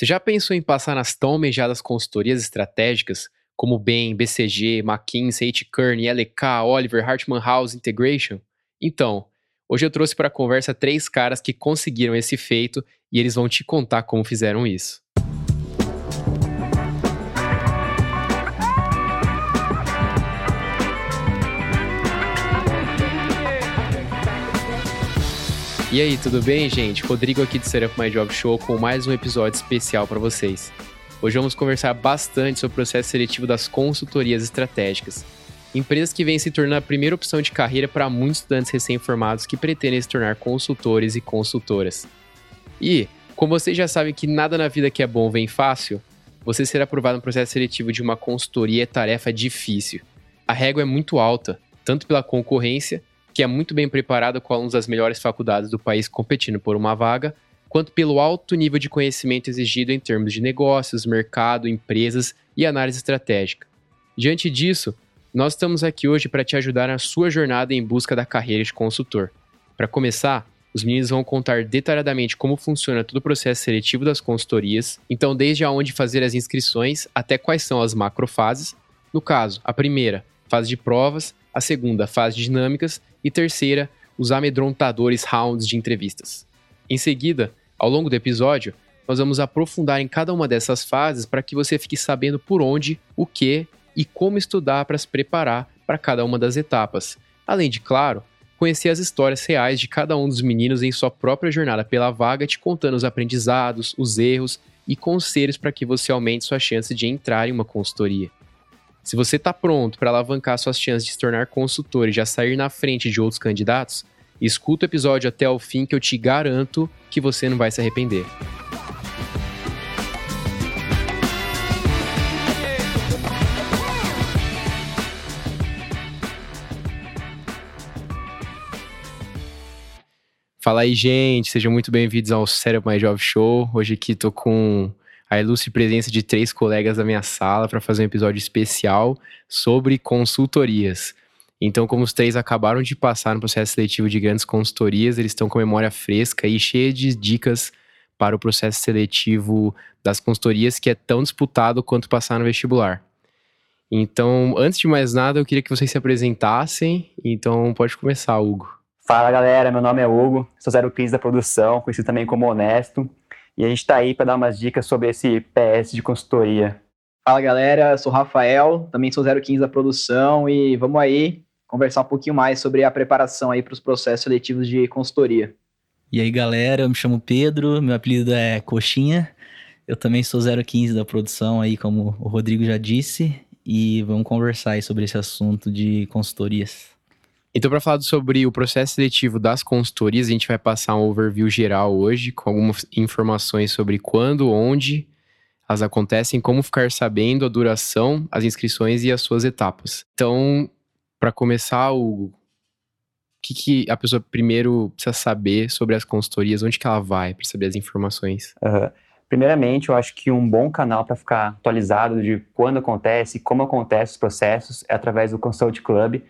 Você já pensou em passar nas tão almejadas consultorias estratégicas, como BEM, BCG, McKinsey, H. LK, Oliver, Hartman House Integration? Então, hoje eu trouxe para a conversa três caras que conseguiram esse feito e eles vão te contar como fizeram isso. E aí, tudo bem, gente? Rodrigo aqui de Setup My Job Show com mais um episódio especial para vocês. Hoje vamos conversar bastante sobre o processo seletivo das consultorias estratégicas. Empresas que vêm se tornando a primeira opção de carreira para muitos estudantes recém-formados que pretendem se tornar consultores e consultoras. E, como vocês já sabem que nada na vida que é bom vem fácil, você ser aprovado no processo seletivo de uma consultoria é tarefa difícil. A régua é muito alta, tanto pela concorrência que é muito bem preparado com alunos das melhores faculdades do país competindo por uma vaga, quanto pelo alto nível de conhecimento exigido em termos de negócios, mercado, empresas e análise estratégica. Diante disso, nós estamos aqui hoje para te ajudar na sua jornada em busca da carreira de consultor. Para começar, os meninos vão contar detalhadamente como funciona todo o processo seletivo das consultorias, então desde aonde fazer as inscrições até quais são as macrofases. No caso, a primeira, fase de provas, a segunda, fase de dinâmicas e terceira, os amedrontadores rounds de entrevistas. Em seguida, ao longo do episódio, nós vamos aprofundar em cada uma dessas fases para que você fique sabendo por onde, o que e como estudar para se preparar para cada uma das etapas. Além de, claro, conhecer as histórias reais de cada um dos meninos em sua própria jornada pela vaga, te contando os aprendizados, os erros e conselhos para que você aumente sua chance de entrar em uma consultoria. Se você está pronto para alavancar suas chances de se tornar consultor e já sair na frente de outros candidatos, escuta o episódio até o fim que eu te garanto que você não vai se arrepender. Fala aí, gente, sejam muito bem-vindos ao Sério My Job Show. Hoje aqui tô com a ilustre presença de três colegas da minha sala para fazer um episódio especial sobre consultorias. Então, como os três acabaram de passar no processo seletivo de grandes consultorias, eles estão com memória fresca e cheia de dicas para o processo seletivo das consultorias, que é tão disputado quanto passar no vestibular. Então, antes de mais nada, eu queria que vocês se apresentassem. Então, pode começar, Hugo. Fala, galera. Meu nome é Hugo, sou 015 da produção, conhecido também como Honesto. E a gente está aí para dar umas dicas sobre esse PS de consultoria. Fala galera, sou Rafael, também sou 015 da produção e vamos aí conversar um pouquinho mais sobre a preparação aí para os processos seletivos de consultoria. E aí galera, eu me chamo Pedro, meu apelido é Coxinha, eu também sou 015 da produção aí, como o Rodrigo já disse, e vamos conversar aí sobre esse assunto de consultorias. Então, para falar sobre o processo seletivo das consultorias, a gente vai passar um overview geral hoje, com algumas informações sobre quando, onde elas acontecem, como ficar sabendo a duração, as inscrições e as suas etapas. Então, para começar, o que, que, a pessoa primeiro precisa saber sobre as consultorias, onde que ela vai para saber as informações? Uhum. Primeiramente, eu acho que um bom canal para ficar atualizado de quando acontece, como acontece os processos, é através do Consult Club,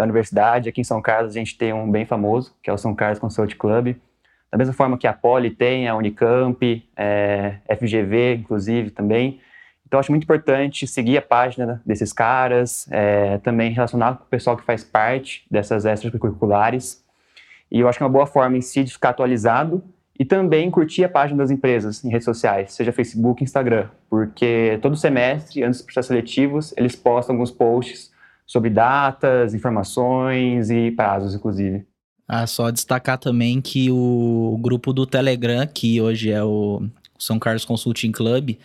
da universidade. Aqui em São Carlos a gente tem um bem famoso, que é o São Carlos Consult Club. Da mesma forma que a Poli tem, a Unicamp, é, FGV, inclusive, também. Então, acho muito importante seguir a página desses caras, é, também relacionar com o pessoal que faz parte dessas extracurriculares. E eu acho que é uma boa forma em si de ficar atualizado e também curtir a página das empresas em redes sociais, seja Facebook, Instagram, porque todo semestre, antes dos processos seletivos, eles postam alguns posts sobre datas, informações e prazos, inclusive. Ah, só destacar também que o grupo do Telegram, que hoje é o São Carlos Consulting Club,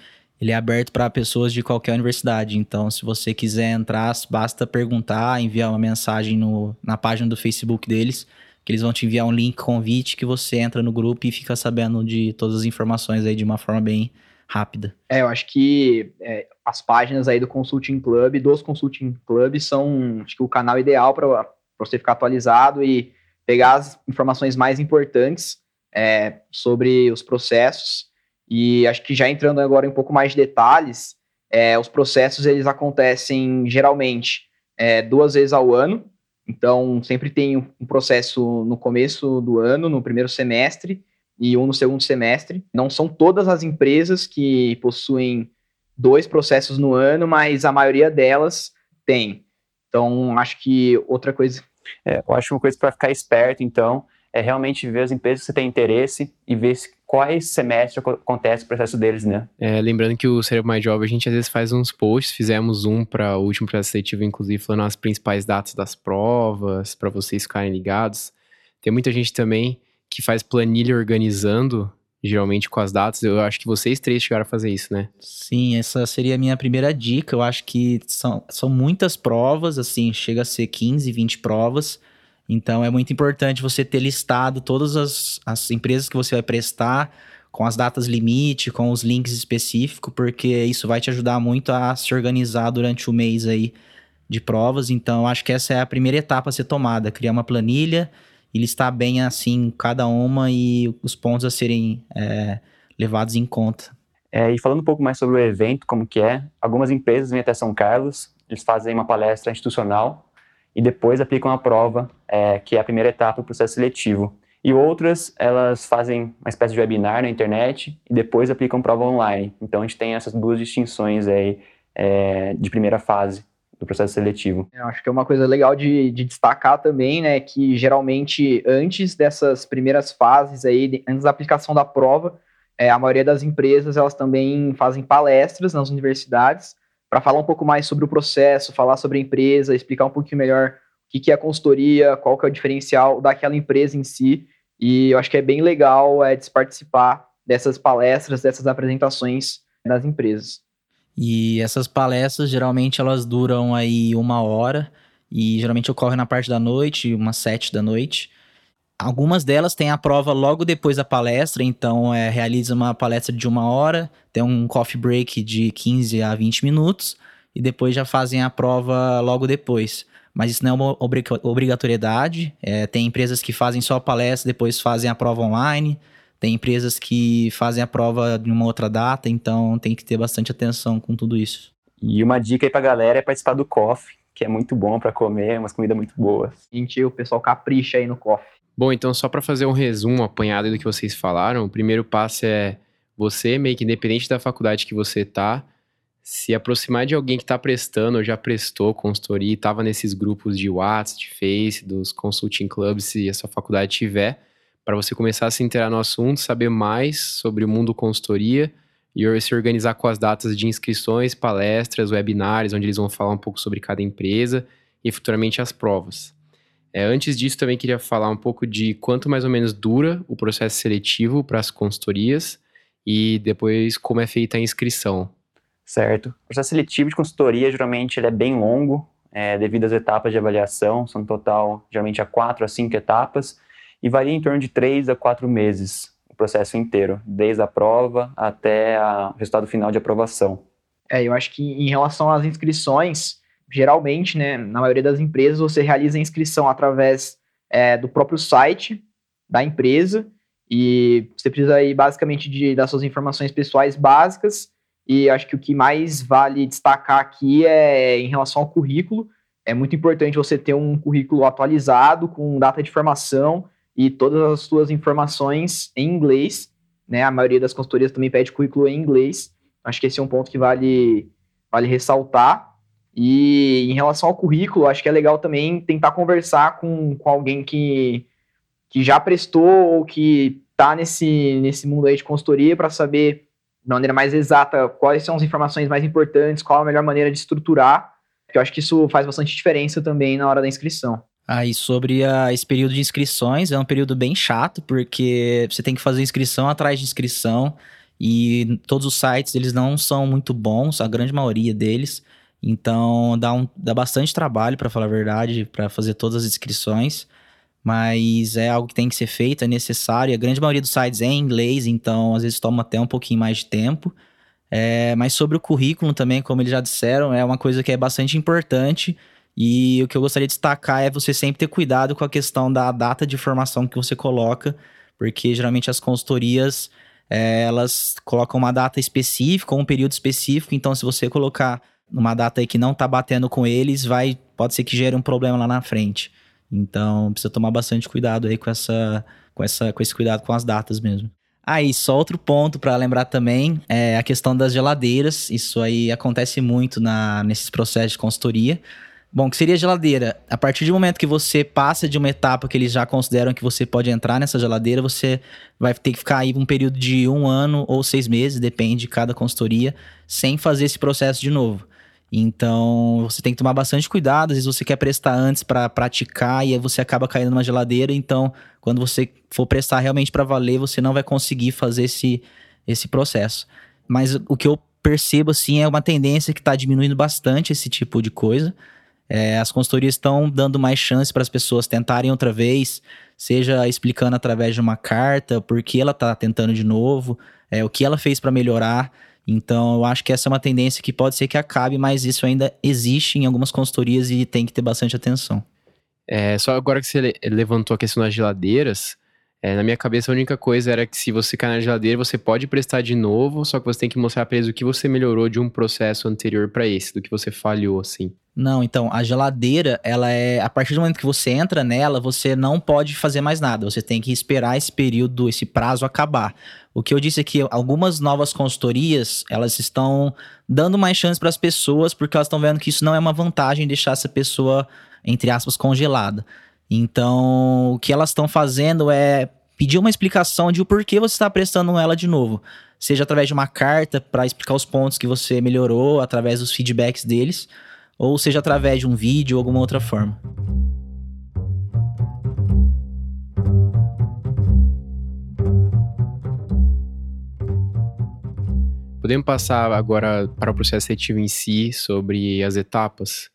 ele é aberto para pessoas de qualquer universidade. Então, se você quiser entrar, basta perguntar, enviar uma mensagem no, na página do Facebook deles, que eles vão te enviar um link convite que você entra no grupo e fica sabendo de todas as informações aí de uma forma bem rápida. É, eu acho que é, as páginas aí do Consulting Club, dos Consulting Club, são acho que o canal ideal para você ficar atualizado e pegar as informações mais importantes é, sobre os processos. E acho que já entrando agora em um pouco mais de detalhes, é, os processos eles acontecem geralmente é, duas vezes ao ano. Então, sempre tem um processo no começo do ano, no primeiro semestre, e um no segundo semestre. Não são todas as empresas que possuem dois processos no ano, mas a maioria delas tem. Então, acho que outra coisa. É, eu acho uma coisa para ficar esperto, então, é realmente ver as empresas que você tem interesse e ver se, quais semestres acontece o processo deles, né? É, lembrando que o Cerebro Mais Jovem, a gente às vezes faz uns posts, fizemos um para o último processo seletivo, inclusive, falando as principais datas das provas, para vocês ficarem ligados. Tem muita gente também que faz planilha organizando, geralmente com as datas. Eu acho que vocês três chegaram a fazer isso, né? Sim, essa seria a minha primeira dica. Eu acho que são, são muitas provas, assim, chega a ser 15, 20 provas. Então é muito importante você ter listado todas as, as empresas que você vai prestar, com as datas limite, com os links específicos, porque isso vai te ajudar muito a se organizar durante o mês aí de provas. Então, acho que essa é a primeira etapa a ser tomada, criar uma planilha e listar bem assim cada uma e os pontos a serem é, levados em conta. É, e falando um pouco mais sobre o evento, como que é, algumas empresas vêm até São Carlos, eles fazem uma palestra institucional e depois aplicam a prova, é, que é a primeira etapa do processo seletivo. E outras, elas fazem uma espécie de webinar na internet e depois aplicam prova online. Então, a gente tem essas duas distinções aí é, de primeira fase do processo seletivo. Eu acho que é uma coisa legal de, de, destacar também, né, que geralmente antes dessas primeiras fases aí, antes da aplicação da prova, é, a maioria das empresas elas também fazem palestras nas universidades para falar um pouco mais sobre o processo, falar sobre a empresa, explicar um pouquinho melhor o que, é a consultoria, qual que é o diferencial daquela empresa em si. E eu acho que é bem legal é, participar dessas palestras, dessas apresentações das empresas. E essas palestras, geralmente, elas duram aí uma hora e geralmente ocorre na parte da noite, umas sete da noite. Algumas delas têm a prova logo depois da palestra, então é, realiza uma palestra de uma hora, tem um coffee break de 15 a 20 minutos e depois já fazem a prova logo depois. Mas isso não é uma obrigatoriedade. É, tem empresas que fazem só palestra, depois fazem a prova online. Tem empresas que fazem a prova em uma outra data, então tem que ter bastante atenção com tudo isso. E uma dica aí pra galera é participar do coffee, que é muito bom para comer, umas comidas muito boas. Gente, o pessoal capricha aí no coffee. Bom, então só para fazer um resumo apanhado do que vocês falaram, o primeiro passo é você, meio que independente da faculdade que você tá, se aproximar de alguém que está prestando ou já prestou consultoria e estava nesses grupos de WhatsApp, de Face, dos consulting clubs, se a sua faculdade tiver, para você começar a se inteirar no assunto, saber mais sobre o mundo consultoria e se organizar com as datas de inscrições, palestras, webinários, onde eles vão falar um pouco sobre cada empresa e futuramente as provas. É, antes disso, também queria falar um pouco de quanto mais ou menos dura o processo seletivo para as consultorias e depois como é feita a inscrição. Certo. O processo seletivo de consultoria, geralmente, ele é bem longo, é, devido às etapas de avaliação, são no total, geralmente, a quatro a cinco etapas, e varia em torno de três a quatro meses o processo inteiro, desde a prova até o resultado final de aprovação. É, eu acho que em relação às inscrições, geralmente, né, na maioria das empresas, você realiza a inscrição através é, do próprio site da empresa e você precisa aí basicamente de, das suas informações pessoais básicas e acho que o que mais vale destacar aqui é em relação ao currículo. É muito importante você ter um currículo atualizado, com data de formação e todas as suas informações em inglês. Né? A maioria das consultorias também pede currículo em inglês. Acho que esse é um ponto que vale, vale ressaltar. E em relação ao currículo, acho que é legal também tentar conversar com, com alguém que, que já prestou ou que está nesse, nesse mundo aí de consultoria para saber de maneira mais exata quais são as informações mais importantes, qual a melhor maneira de estruturar, porque eu acho que isso faz bastante diferença também na hora da inscrição. Aí sobre a, esse período de inscrições, é um período bem chato, porque você tem que fazer inscrição atrás de inscrição, e todos os sites eles não são muito bons, a grande maioria deles. Então dá, um, dá bastante trabalho, para falar a verdade, para fazer todas as inscrições. Mas é algo que tem que ser feito, é necessário. A grande maioria dos sites é em inglês, então às vezes toma até um pouquinho mais de tempo. É, mas sobre o currículo também, como eles já disseram, é uma coisa que é bastante importante. E o que eu gostaria de destacar é você sempre ter cuidado com a questão da data de formação que você coloca, porque geralmente as consultorias é, elas colocam uma data específica, um período específico. Então, se você colocar numa data aí que não tá batendo com eles, vai pode ser que gere um problema lá na frente. Então, precisa tomar bastante cuidado aí com essa com, essa, com esse cuidado com as datas mesmo. Aí, ah, só outro ponto para lembrar também é a questão das geladeiras. Isso aí acontece muito na, nesses processos de consultoria. Bom, que seria geladeira? A partir do momento que você passa de uma etapa que eles já consideram que você pode entrar nessa geladeira, você vai ter que ficar aí um período de um ano ou seis meses, depende de cada consultoria, sem fazer esse processo de novo. Então, você tem que tomar bastante cuidado. Às vezes você quer prestar antes para praticar e aí você acaba caindo numa geladeira. Então, quando você for prestar realmente para valer, você não vai conseguir fazer esse, esse processo. Mas o que eu percebo, assim, é uma tendência que está diminuindo bastante esse tipo de coisa. É, as consultorias estão dando mais chance para as pessoas tentarem outra vez, seja explicando através de uma carta por que ela está tentando de novo, é, o que ela fez para melhorar. Então, eu acho que essa é uma tendência que pode ser que acabe, mas isso ainda existe em algumas consultorias e tem que ter bastante atenção. É, só agora que você levantou a questão das geladeiras, é, na minha cabeça, a única coisa era que se você cair na geladeira, você pode prestar de novo, só que você tem que mostrar para eles o que você melhorou de um processo anterior para esse, do que você falhou, assim. Não, então, a geladeira, ela é. A partir do momento que você entra nela, você não pode fazer mais nada. Você tem que esperar esse período, esse prazo acabar. O que eu disse aqui, algumas novas consultorias, elas estão dando mais chance para as pessoas, porque elas estão vendo que isso não é uma vantagem deixar essa pessoa, entre aspas, congelada. Então, o que elas estão fazendo é pedir uma explicação de o porquê você está prestando ela de novo. Seja através de uma carta para explicar os pontos que você melhorou, através dos feedbacks deles, ou seja através de um vídeo ou alguma outra forma. Podemos passar agora para o processo seletivo em si, sobre as etapas?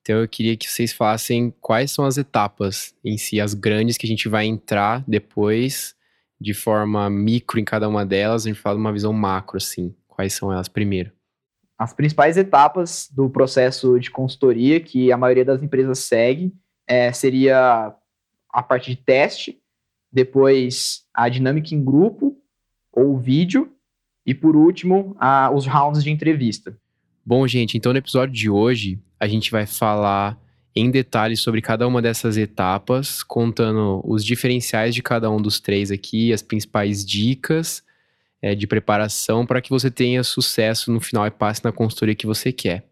Então eu queria que vocês falassem quais são as etapas em si, as grandes que a gente vai entrar depois, de forma micro em cada uma delas, a gente fala de uma visão macro, assim. Quais são elas primeiro? As principais etapas do processo de consultoria que a maioria das empresas segue é, seria a parte de teste, depois a dinâmica em grupo ou vídeo, e por último, a, os rounds de entrevista. Bom, gente, então no episódio de hoje a gente vai falar em detalhes sobre cada uma dessas etapas, contando os diferenciais de cada um dos três aqui, as principais dicas é, de preparação para que você tenha sucesso no final e passe na consultoria que você quer.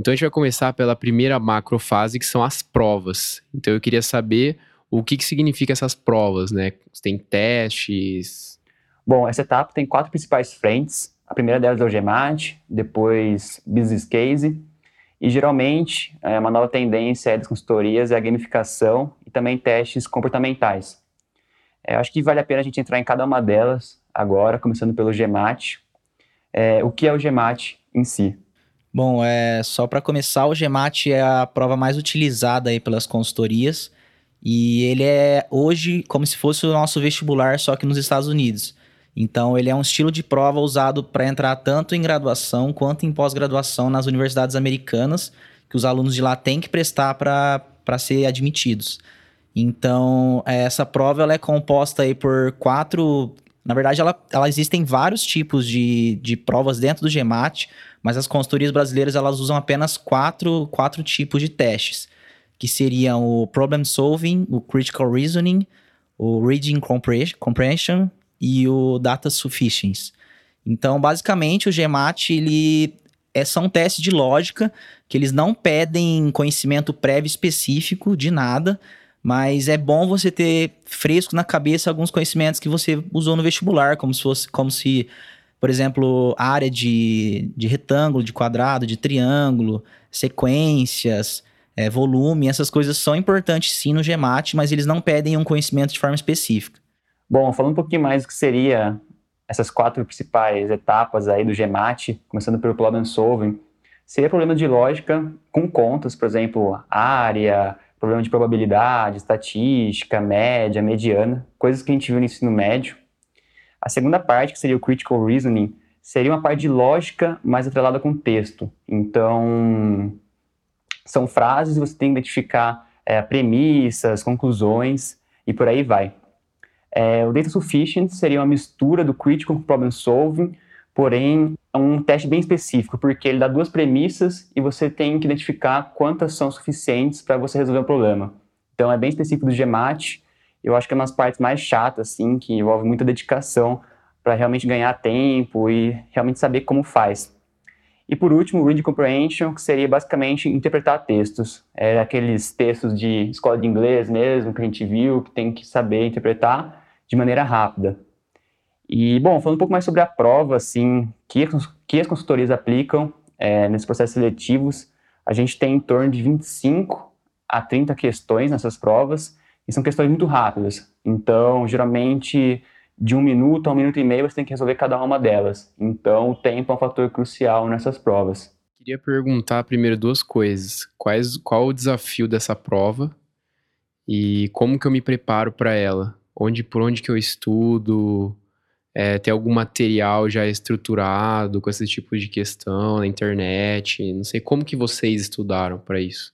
Então a gente vai começar pela primeira macrofase, que são as provas. Então eu queria saber o que, que significa essas provas, né? Tem testes? Bom, essa etapa tem quatro principais frentes. A primeira delas é o GMAT, depois Business Case, e geralmente, é, uma nova tendência das consultorias é a gamificação e também testes comportamentais. É, acho que vale a pena a gente entrar em cada uma delas agora, começando pelo GMAT. É, o que é o GMAT em si? Bom, é, só para começar, o GMAT é a prova mais utilizada aí pelas consultorias e ele é hoje como se fosse o nosso vestibular, só que nos Estados Unidos. Então, ele é um estilo de prova usado para entrar tanto em graduação quanto em pós-graduação nas universidades americanas, que os alunos de lá têm que prestar para ser admitidos. Então, essa prova ela é composta aí por quatro. Na verdade, ela, ela existem vários tipos de, de provas dentro do GMAT, mas as consultorias brasileiras elas usam apenas quatro, quatro tipos de testes, que seriam o Problem Solving, o Critical Reasoning, o Reading Comprehension e o Data Sufficiency. Então, basicamente, o GMAT, ele é, são testes de lógica, que eles não pedem conhecimento prévio específico de nada, mas é bom você ter fresco na cabeça alguns conhecimentos que você usou no vestibular, como se fosse, como se, por exemplo, área de, de retângulo, de quadrado, de triângulo, sequências, é, volume, essas coisas são importantes sim no GMAT, mas eles não pedem um conhecimento de forma específica. Bom, falando um pouquinho mais do que seria essas quatro principais etapas aí do GMAT, começando pelo problem solving, seria problema de lógica com contas, por exemplo, área, problema de probabilidade, estatística, média, mediana, coisas que a gente viu no ensino médio. A segunda parte, que seria o critical reasoning, seria uma parte de lógica mais atrelada com texto. Então, são frases e você tem que identificar é, premissas, conclusões e por aí vai. É, o Data Sufficient seria uma mistura do Critical com Problem Solving, porém é um teste bem específico, porque ele dá duas premissas e você tem que identificar quantas são suficientes para você resolver o problema. Então é bem específico do GMAT Eu acho que é umas partes mais chatas, assim, que envolve muita dedicação para realmente ganhar tempo e realmente saber como faz. E por último, Reading Comprehension, que seria basicamente interpretar textos. É aqueles textos de escola de inglês mesmo, que a gente viu, que tem que saber interpretar de maneira rápida. E, bom, falando um pouco mais sobre a prova, assim, que, que as consultorias aplicam é, nesses processos seletivos, a gente tem em torno de 25 a 30 questões nessas provas, e são questões muito rápidas. Então, geralmente, de um minuto a um minuto e meio você tem que resolver cada uma delas. Então, o tempo é um fator crucial nessas provas. Queria perguntar primeiro duas coisas. Quais, qual o desafio dessa prova e como que eu me preparo para ela? Onde, por onde que eu estudo? É, tem algum material já estruturado com esse tipo de questão na internet? Não sei como que vocês estudaram para isso.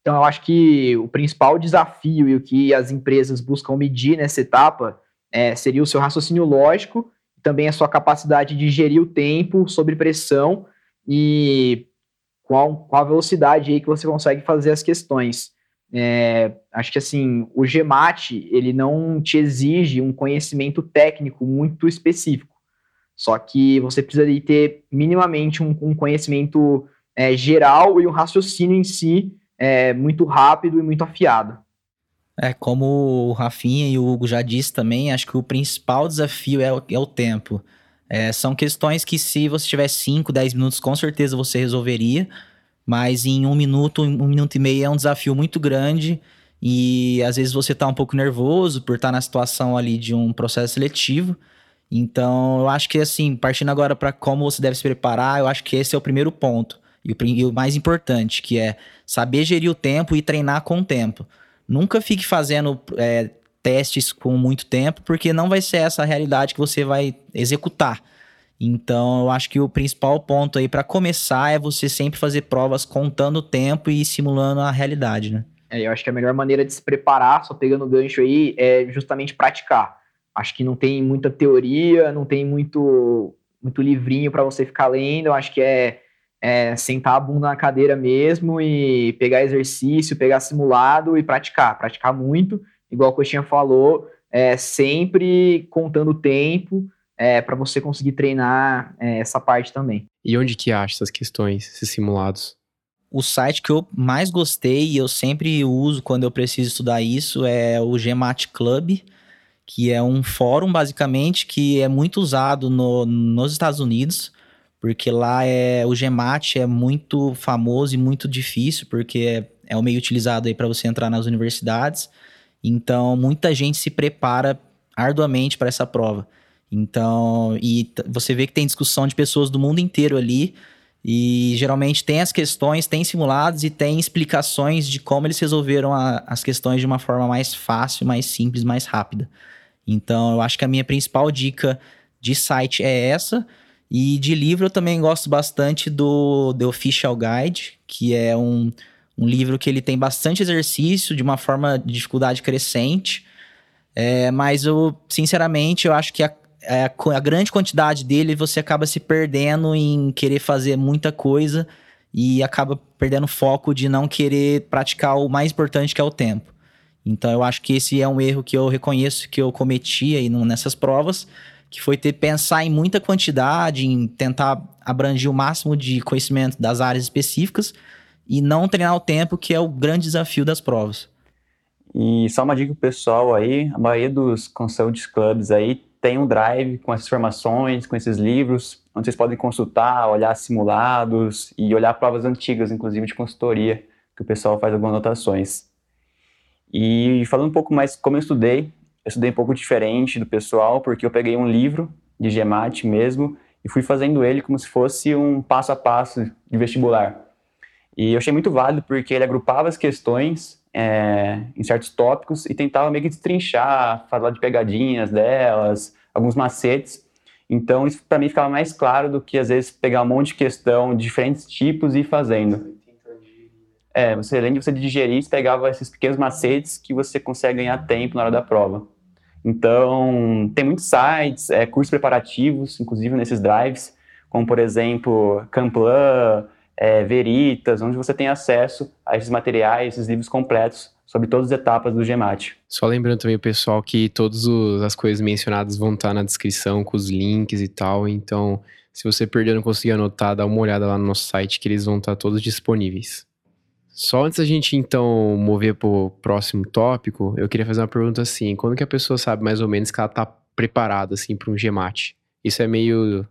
Então, eu acho que o principal desafio e o que as empresas buscam medir nessa etapa é, seria o seu raciocínio lógico, também a sua capacidade de gerir o tempo sob pressão e qual, qual a velocidade aí que você consegue fazer as questões. É, acho que assim, o GMAT, ele não te exige um conhecimento técnico muito específico, só que você precisa de ter minimamente um, um conhecimento é, geral e um raciocínio em si é, muito rápido e muito afiado. É, como o Rafinha e o Hugo já disse também, acho que o principal desafio é o, é o tempo. É, são questões que se você tiver 5, 10 minutos, com certeza você resolveria, mas em um minuto, um minuto e meio é um desafio muito grande e às vezes você está um pouco nervoso por estar tá na situação ali de um processo seletivo. Então, eu acho que assim, partindo agora para como você deve se preparar, eu acho que esse é o primeiro ponto. E o, e o mais importante, que é saber gerir o tempo e treinar com o tempo. Nunca fique fazendo é, testes com muito tempo, porque não vai ser essa a realidade que você vai executar. Então, eu acho que o principal ponto aí para começar é você sempre fazer provas contando o tempo e simulando a realidade, né? É, eu acho que a melhor maneira de se preparar, só pegando o gancho aí, é justamente praticar. Acho que não tem muita teoria, não tem muito, muito livrinho para você ficar lendo. Eu acho que é é sentar a bunda na cadeira mesmo e pegar exercício, pegar simulado e praticar, praticar muito, igual a Coxinha falou, é, sempre contando o tempo é, para você conseguir treinar é, essa parte também. E onde que acha essas questões, esses simulados? O site que eu mais gostei e eu sempre uso quando eu preciso estudar isso é o GMAT Club, que é um fórum basicamente que é muito usado no, nos Estados Unidos porque lá é o GMAT é muito famoso e muito difícil, porque é, é o meio utilizado aí para você entrar nas universidades. Então, muita gente se prepara arduamente para essa prova. Então, e você vê que tem discussão de pessoas do mundo inteiro ali, e geralmente tem as questões, tem simulados e tem explicações de como eles resolveram a, as questões de uma forma mais fácil, mais simples, mais rápida. Então, eu acho que a minha principal dica de site é essa. E de livro eu também gosto bastante do The Official Guide, que é um, um livro que ele tem bastante exercício de uma forma de dificuldade crescente. É, mas eu, sinceramente, eu acho que a, a, a, grande quantidade dele você acaba se perdendo em querer fazer muita coisa e acaba perdendo foco de não querer praticar o mais importante que é o tempo. Então eu acho que esse é um erro que eu reconheço que eu cometi aí nessas provas que foi ter pensar em muita quantidade, em tentar abranger o máximo de conhecimento das áreas específicas e não treinar o tempo, que é o grande desafio das provas. E só uma dica pro pessoal aí, a maioria dos consulting clubs aí tem um drive com essas informações, com esses livros, onde vocês podem consultar, olhar simulados e olhar provas antigas, inclusive de consultoria, que o pessoal faz algumas anotações. E falando um pouco mais como eu estudei, eu estudei um pouco diferente do pessoal, porque eu peguei um livro de GEMAT mesmo e fui fazendo ele como se fosse um passo a passo de vestibular. E eu achei muito válido porque ele agrupava as questões é, em certos tópicos e tentava meio que destrinchar, falar de pegadinhas delas, alguns macetes. Então, isso para mim ficava mais claro do que às vezes pegar um monte de questão de diferentes tipos e ir fazendo. É, você, além de você digerir, você pegava esses pequenos macetes que você consegue ganhar tempo na hora da prova. Então, tem muitos sites, é, cursos preparativos, inclusive nesses drives, como, por exemplo, Camplan, é, Veritas, onde você tem acesso a esses materiais, esses livros completos sobre todas as etapas do GEMAT. Só lembrando também o pessoal que todas as coisas mencionadas vão estar na descrição com os links e tal, então se você perdeu não conseguir anotar, dá uma olhada lá no nosso site que eles vão estar todos disponíveis. Só antes da gente então mover para o próximo tópico, eu queria fazer uma pergunta assim: quando que a pessoa sabe mais ou menos que ela está preparada assim para um GMAT? Isso é meio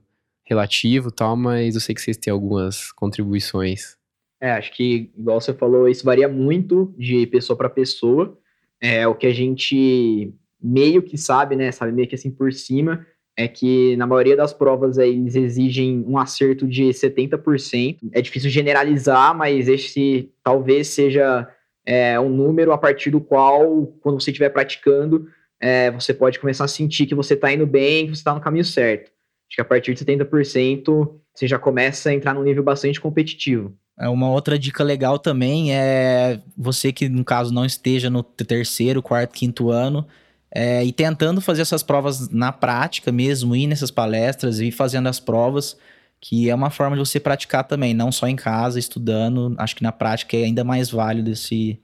relativo, tal, mas eu sei que vocês têm algumas contribuições. É, acho que igual você falou, isso varia muito de pessoa para pessoa. É o que a gente meio que sabe, né? Sabe meio que assim por cima é que na maioria das provas aí, eles exigem um acerto de 70%. É difícil generalizar, mas esse talvez seja é, um número a partir do qual, quando você estiver praticando, é, você pode começar a sentir que você está indo bem, que você está no caminho certo. Acho que a partir de 70% você já começa a entrar num nível bastante competitivo. É, uma outra dica legal também é você que, no caso, não esteja no terceiro, quarto, quinto ano, é, e tentando fazer essas provas na prática mesmo, ir nessas palestras e fazendo as provas, que é uma forma de você praticar também, não só em casa, estudando. Acho que na prática é ainda mais válido esse,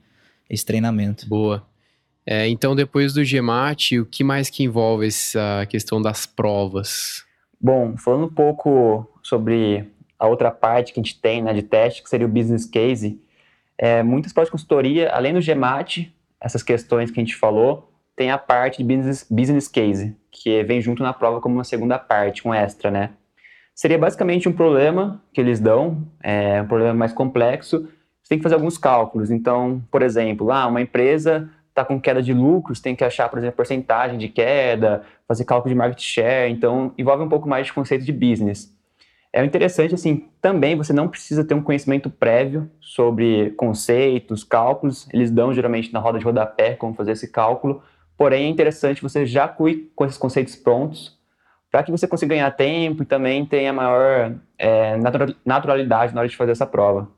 esse treinamento. Boa. É, então, depois do GMAT, o que mais que envolve essa questão das provas? Bom, falando um pouco sobre a outra parte que a gente tem né, de teste, que seria o business case, é, muitas provas de consultoria, além do GMAT, essas questões que a gente falou, tem a parte de business, business case, que vem junto na prova como uma segunda parte, um extra, né? Seria basicamente um problema que eles dão, é um problema mais complexo, você tem que fazer alguns cálculos. Então, por exemplo, lá uma empresa está com queda de lucros, tem que achar, por exemplo, porcentagem de queda, fazer cálculo de market share, então envolve um pouco mais de conceito de business. É interessante, assim, também você não precisa ter um conhecimento prévio sobre conceitos, cálculos, eles dão geralmente na roda de rodapé como fazer esse cálculo, Porém, é interessante você já cuide com esses conceitos prontos para que você consiga ganhar tempo e também tenha maior é, naturalidade na hora de fazer essa prova.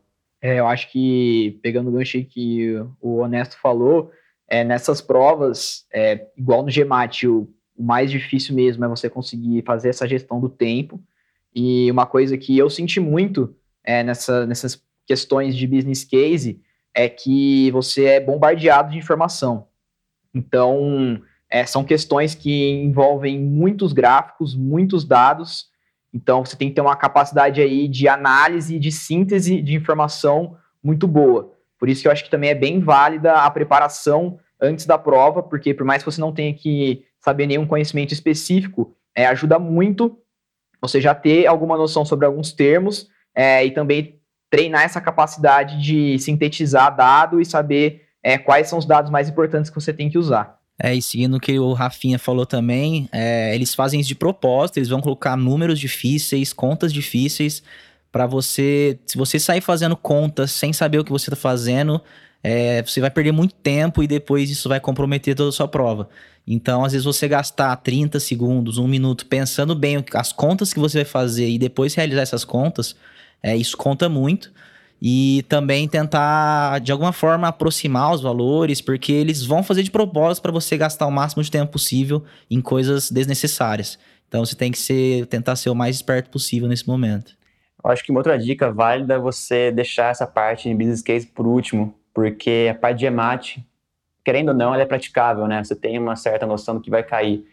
É, eu acho que, pegando o gancho que o Honesto falou, é, nessas provas, é, igual no GMAT, o, o mais difícil mesmo é você conseguir fazer essa gestão do tempo. E uma coisa que eu senti muito é, nessa, nessas questões de business case é que você é bombardeado de informação. Então, é, são questões que envolvem muitos gráficos, muitos dados. Então, você tem que ter uma capacidade aí de análise, de síntese de informação muito boa. Por isso que eu acho que também é bem válida a preparação antes da prova, porque por mais que você não tenha que saber nenhum conhecimento específico, é, ajuda muito você já ter alguma noção sobre alguns termos é, e também treinar essa capacidade de sintetizar dado e saber é, quais são os dados mais importantes que você tem que usar. É, e seguindo o que o Rafinha falou também, é, eles fazem isso de propósito, eles vão colocar números difíceis, contas difíceis, para você, se você sair fazendo contas sem saber o que você está fazendo, é, você vai perder muito tempo e depois isso vai comprometer toda a sua prova. Então, às vezes, você gastar 30 segundos, um minuto, pensando bem as contas que você vai fazer e depois realizar essas contas, é, isso conta muito e também tentar de alguma forma aproximar os valores, porque eles vão fazer de propósito para você gastar o máximo de tempo possível em coisas desnecessárias. Então você tem que ser, tentar ser o mais esperto possível nesse momento. Eu acho que uma outra dica válida é você deixar essa parte de business case por último, porque a parte de EMAT, querendo ou não, ela é praticável, né? Você tem uma certa noção do que vai cair.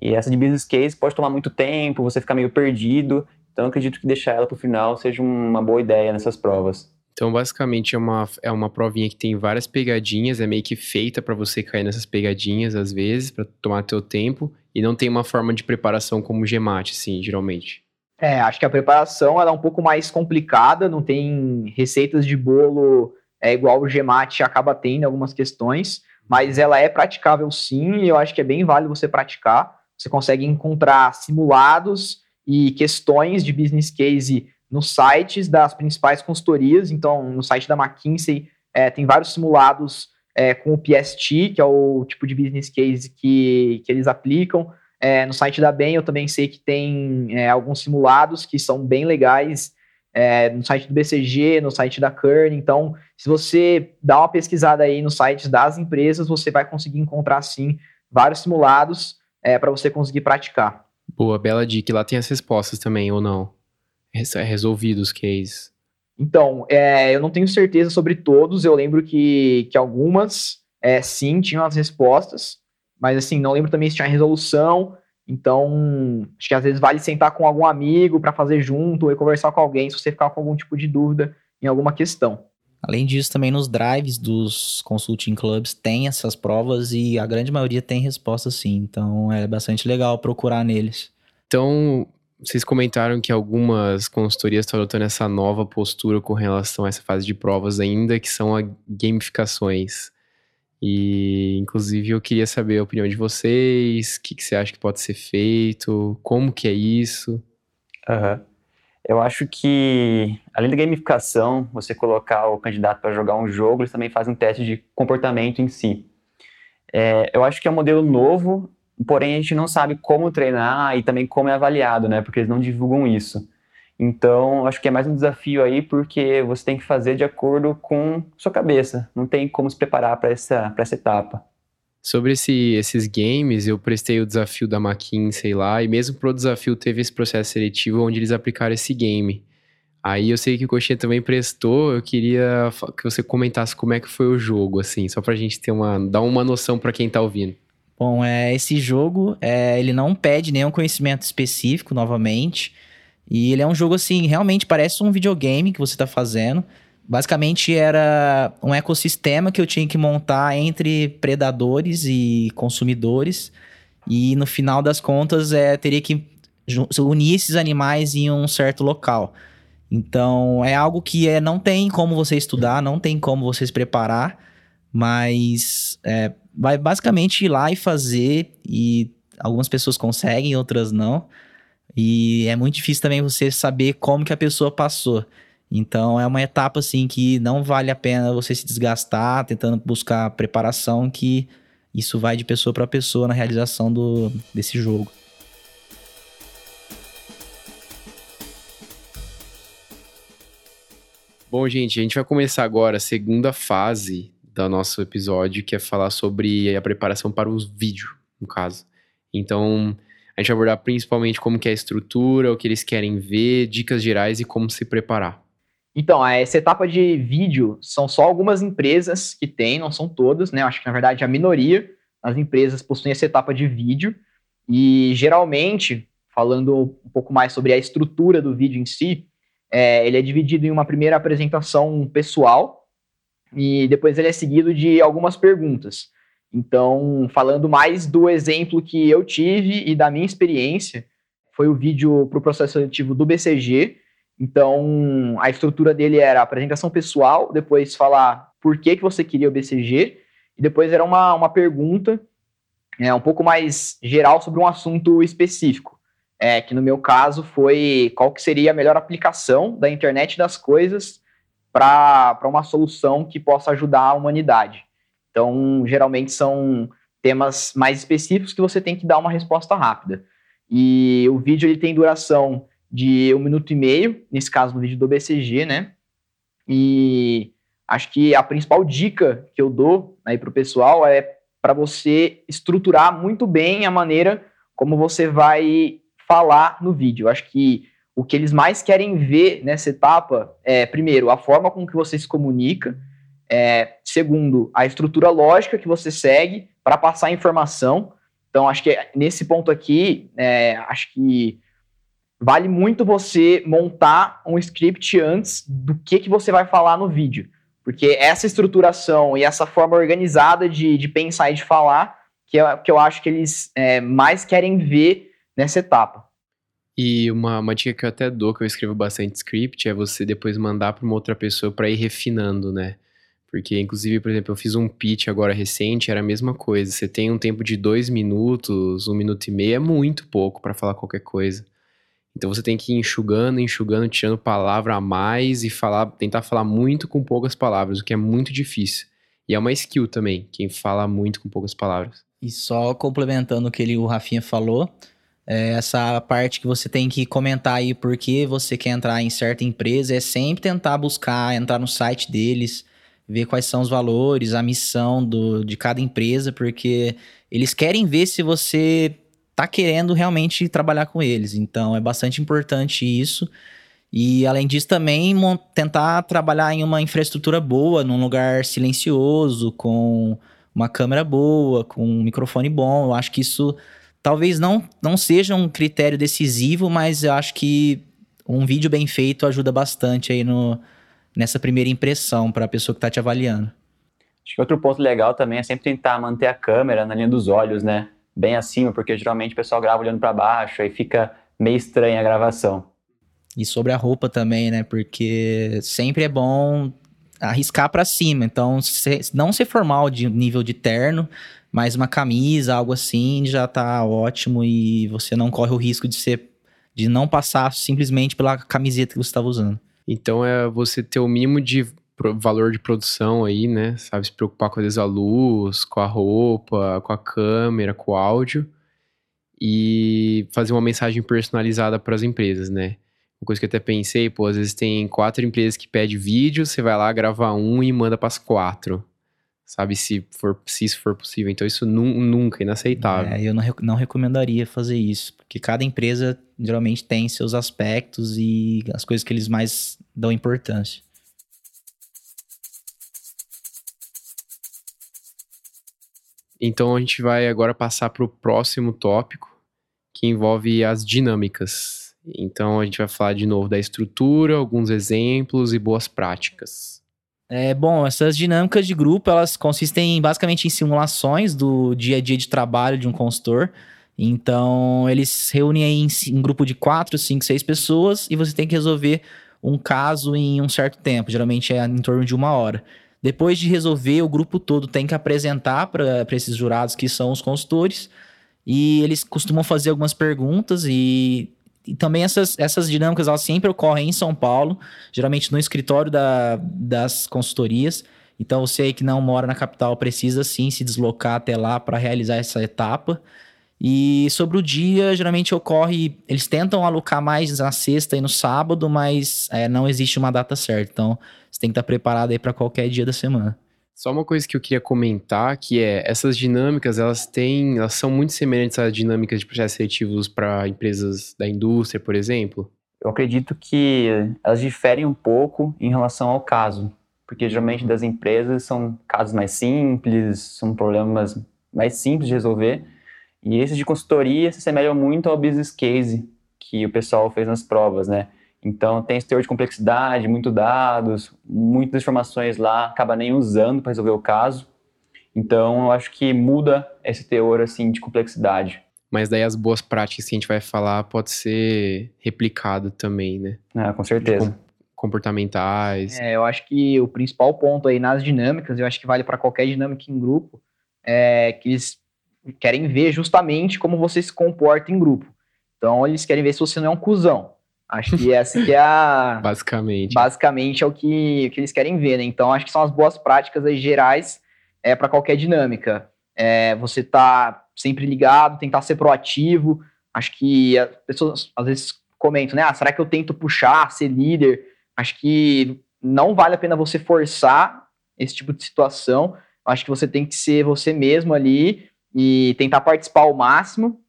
E essa de business case pode tomar muito tempo, você ficar meio perdido, então, acredito que deixar ela para o final seja uma boa ideia nessas provas. Então, basicamente, é uma, é uma provinha que tem várias pegadinhas, é meio que feita para você cair nessas pegadinhas, às vezes, para tomar teu tempo, e não tem uma forma de preparação como o GMAT, assim, geralmente. É, acho que a preparação ela é um pouco mais complicada, não tem receitas de bolo é igual o GMAT acaba tendo algumas questões, mas ela é praticável sim, e eu acho que é bem válido você praticar. Você consegue encontrar simulados e questões de business case nos sites das principais consultorias. Então, no site da McKinsey é, tem vários simulados é, com o PST, que é o tipo de business case que, que eles aplicam. É, no site da Bem eu também sei que tem é, alguns simulados que são bem legais. É, no site do BCG, no site da Kern. Então, se você dá uma pesquisada aí nos sites das empresas, você vai conseguir encontrar, sim, vários simulados é, para você conseguir praticar. Boa, bela dica. E lá tem as respostas também, ou não? É resolvido os cases. Então, é, eu não tenho certeza sobre todos. Eu lembro que, que algumas é, sim, tinham as respostas, mas assim, não lembro também se tinha resolução. Então, acho que às vezes vale sentar com algum amigo para fazer junto ou conversar com alguém se você ficar com algum tipo de dúvida em alguma questão. Além disso, também nos drives dos consulting clubs tem essas provas e a grande maioria tem resposta sim. Então é bastante legal procurar neles. Então, vocês comentaram que algumas consultorias estão adotando essa nova postura com relação a essa fase de provas ainda, que são as gamificações. E, inclusive, eu queria saber a opinião de vocês, o que, que você acha que pode ser feito, como que é isso? Uhum. Eu acho que, além da gamificação, você colocar o candidato para jogar um jogo, eles também fazem um teste de comportamento em si. É, eu acho que é um modelo novo, porém a gente não sabe como treinar e também como é avaliado, né? Porque eles não divulgam isso. Então, acho que é mais um desafio aí, porque você tem que fazer de acordo com sua cabeça. Não tem como se preparar para essa, essa etapa. Sobre esse, esses games, eu prestei o desafio da McKinsey lá, e mesmo pro desafio teve esse processo seletivo onde eles aplicaram esse game. Aí eu sei que o Coxinha também prestou, eu queria que você comentasse como é que foi o jogo, assim, só pra gente ter uma, dar uma noção para quem tá ouvindo. Bom, é, esse jogo, é, ele não pede nenhum conhecimento específico, novamente, e ele é um jogo, assim, realmente parece um videogame que você tá fazendo, Basicamente era um ecossistema que eu tinha que montar entre predadores e consumidores. E no final das contas, é, teria que unir esses animais em um certo local. Então, é algo que é, não tem como você estudar, não tem como você se preparar, mas é, vai basicamente ir lá e fazer, e algumas pessoas conseguem, outras não. E é muito difícil também você saber como que a pessoa passou. Então é uma etapa assim que não vale a pena você se desgastar tentando buscar preparação, que isso vai de pessoa para pessoa na realização do, desse jogo. Bom, gente, a gente vai começar agora a segunda fase do nosso episódio, que é falar sobre a preparação para o vídeo, no caso. Então, a gente vai abordar principalmente como que é a estrutura, o que eles querem ver, dicas gerais e como se preparar. Então, essa etapa de vídeo são só algumas empresas que têm, não são todas, né? Acho que na verdade a minoria das empresas possuem essa etapa de vídeo. E geralmente, falando um pouco mais sobre a estrutura do vídeo em si, é, ele é dividido em uma primeira apresentação pessoal e depois ele é seguido de algumas perguntas. Então, falando mais do exemplo que eu tive e da minha experiência, foi o vídeo para o processo seletivo do BCG, então, a estrutura dele era apresentação pessoal, depois falar por que, que você queria o BCG, e depois era uma, uma pergunta é, um pouco mais geral sobre um assunto específico. É, que no meu caso foi qual que seria a melhor aplicação da internet das coisas para uma solução que possa ajudar a humanidade. Então, geralmente são temas mais específicos que você tem que dar uma resposta rápida. E o vídeo ele tem duração de um minuto e meio, nesse caso no vídeo do BCG, né? E acho que a principal dica que eu dou aí para o pessoal é para você estruturar muito bem a maneira como você vai falar no vídeo. Acho que o que eles mais querem ver nessa etapa é, primeiro, a forma com que você se comunica, é, segundo, a estrutura lógica que você segue para passar a informação. Então, acho que nesse ponto aqui, é, acho que vale muito você montar um script antes do que, que você vai falar no vídeo. Porque essa estruturação e essa forma organizada de, de pensar e de falar, que, é, que eu acho que eles é, mais querem ver nessa etapa. E uma, uma dica que eu até dou, que eu escrevo bastante script, é você depois mandar para uma outra pessoa para ir refinando, né? Porque, inclusive, por exemplo, eu fiz um pitch agora recente, era a mesma coisa. Você tem um tempo de dois minutos, um minuto e meio, é muito pouco para falar qualquer coisa. Então você tem que ir enxugando, enxugando, tirando palavra a mais e falar, tentar falar muito com poucas palavras, o que é muito difícil. E é uma skill também, quem fala muito com poucas palavras. E só complementando o que ele, o Rafinha falou, é essa parte que você tem que comentar aí porque você quer entrar em certa empresa, é sempre tentar buscar, entrar no site deles, ver quais são os valores, a missão do, de cada empresa, porque eles querem ver se você tá querendo realmente trabalhar com eles. Então é bastante importante isso. E além disso, também tentar trabalhar em uma infraestrutura boa, num lugar silencioso, com uma câmera boa, com um microfone bom. Eu acho que isso talvez não, não seja um critério decisivo, mas eu acho que um vídeo bem feito ajuda bastante aí no, nessa primeira impressão para a pessoa que está te avaliando. Acho que outro ponto legal também é sempre tentar manter a câmera na linha dos olhos, né? Bem acima, porque geralmente o pessoal grava olhando para baixo, aí fica meio estranha a gravação. E sobre a roupa também, né? Porque sempre é bom arriscar para cima. Então, se, não ser formal de nível de terno, mas uma camisa, algo assim, já tá ótimo e você não corre o risco de ser de não passar simplesmente pela camiseta que você estava usando. Então é você ter o mínimo de valor de produção aí, né? Sabe, se preocupar com a luz, com a roupa, com a câmera, com o áudio e fazer uma mensagem personalizada para as empresas, né? Uma coisa que eu até pensei, pô, às vezes tem quatro empresas que pedem vídeo, você vai lá, grava um e manda para as quatro. Sabe, se, for, se isso for possível. Então, isso nu nunca, é inaceitável. É, eu não, não recomendaria fazer isso, porque cada empresa geralmente tem seus aspectos e as coisas que eles mais dão importância. Então, a gente vai agora passar para o próximo tópico, que envolve as dinâmicas. Então, a gente vai falar de novo da estrutura, alguns exemplos e boas práticas. É, bom, essas dinâmicas de grupo, elas consistem basicamente em simulações do dia a dia de trabalho de um consultor. Então, eles reúnem em um grupo de quatro, cinco, seis pessoas e você tem que resolver um caso em um certo tempo, geralmente é em torno de uma hora. Depois de resolver, o grupo todo tem que apresentar para esses jurados que são os consultores e eles costumam fazer algumas perguntas e e também essas, essas dinâmicas elas sempre ocorrem em São Paulo, geralmente no escritório da, das consultorias. Então você aí que não mora na capital precisa sim se deslocar até lá para realizar essa etapa. E sobre o dia, geralmente ocorre. Eles tentam alocar mais na sexta e no sábado, mas é, não existe uma data certa. Então você tem que estar preparado aí para qualquer dia da semana. Só uma coisa que eu queria comentar, que é essas dinâmicas, elas têm, elas são muito semelhantes às dinâmicas de processos seletivos para empresas da indústria, por exemplo. Eu acredito que elas diferem um pouco em relação ao caso, porque geralmente das empresas são casos mais simples, são problemas mais simples de resolver, e esses de consultoria se assemelham muito ao business case que o pessoal fez nas provas, né? Então, tem esse teor de complexidade, muito dados, muitas informações lá, acaba nem usando para resolver o caso. Então, eu acho que muda esse teor assim de complexidade. Mas daí as boas práticas que a gente vai falar pode ser replicado também, né? Ah, com certeza. Com comportamentais. É, eu acho que o principal ponto aí nas dinâmicas, eu acho que vale para qualquer dinâmica em grupo, é que eles querem ver justamente como você se comporta em grupo. Então, eles querem ver se você não é um cuzão. Acho que essa que é a. basicamente. Basicamente é o que, que eles querem ver, né? Então, acho que são as boas práticas aí, gerais é, para qualquer dinâmica. É, você tá sempre ligado, tentar ser proativo. Acho que as pessoas às vezes comentam, né? Ah, será que eu tento puxar, ser líder? Acho que não vale a pena você forçar esse tipo de situação. Acho que você tem que ser você mesmo ali e tentar participar ao máximo,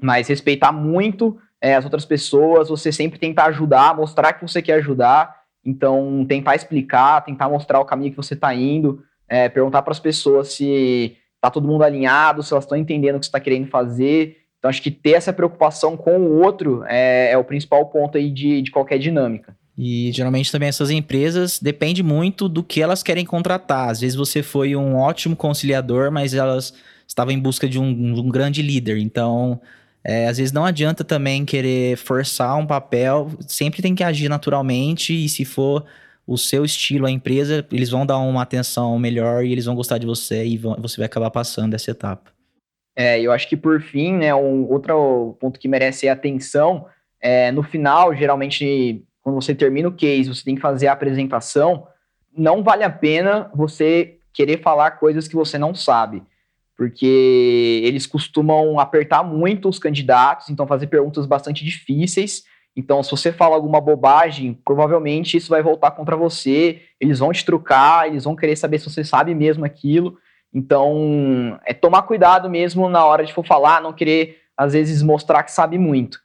mas respeitar muito é, as outras pessoas, você sempre tentar ajudar, mostrar que você quer ajudar. Então, tentar explicar, tentar mostrar o caminho que você está indo, é, perguntar para as pessoas se está todo mundo alinhado, se elas estão entendendo o que você está querendo fazer. Então, acho que ter essa preocupação com o outro é, é o principal ponto aí de, de qualquer dinâmica. E geralmente também essas empresas depende muito do que elas querem contratar. Às vezes você foi um ótimo conciliador, mas elas estavam em busca de um, um grande líder. Então, é, às vezes não adianta também querer forçar um papel, sempre tem que agir naturalmente e se for o seu estilo, a empresa, eles vão dar uma atenção melhor e eles vão gostar de você e vão, você vai acabar passando essa etapa. É, eu acho que por fim, né, um outro ponto que merece atenção é no final, geralmente, quando você termina o case, você tem que fazer a apresentação, não vale a pena você querer falar coisas que você não sabe porque eles costumam apertar muito os candidatos, então fazer perguntas bastante difíceis. Então, se você fala alguma bobagem, provavelmente isso vai voltar contra você, eles vão te trucar, eles vão querer saber se você sabe mesmo aquilo. Então, é tomar cuidado mesmo na hora de for falar, não querer, às vezes, mostrar que sabe muito.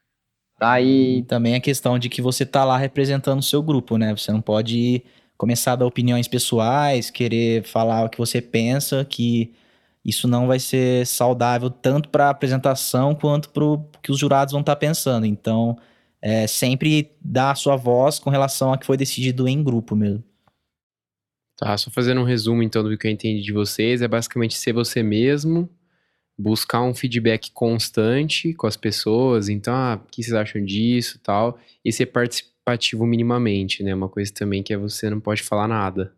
Tá? E também a questão de que você tá lá representando o seu grupo, né? Você não pode começar a dar opiniões pessoais, querer falar o que você pensa, que isso não vai ser saudável tanto para a apresentação quanto para o que os jurados vão estar tá pensando. Então, é, sempre dá a sua voz com relação a que foi decidido em grupo mesmo. Tá, só fazendo um resumo então do que eu entendi de vocês, é basicamente ser você mesmo, buscar um feedback constante com as pessoas, então, ah, o que vocês acham disso tal, e ser participativo minimamente, né? Uma coisa também que é você não pode falar nada.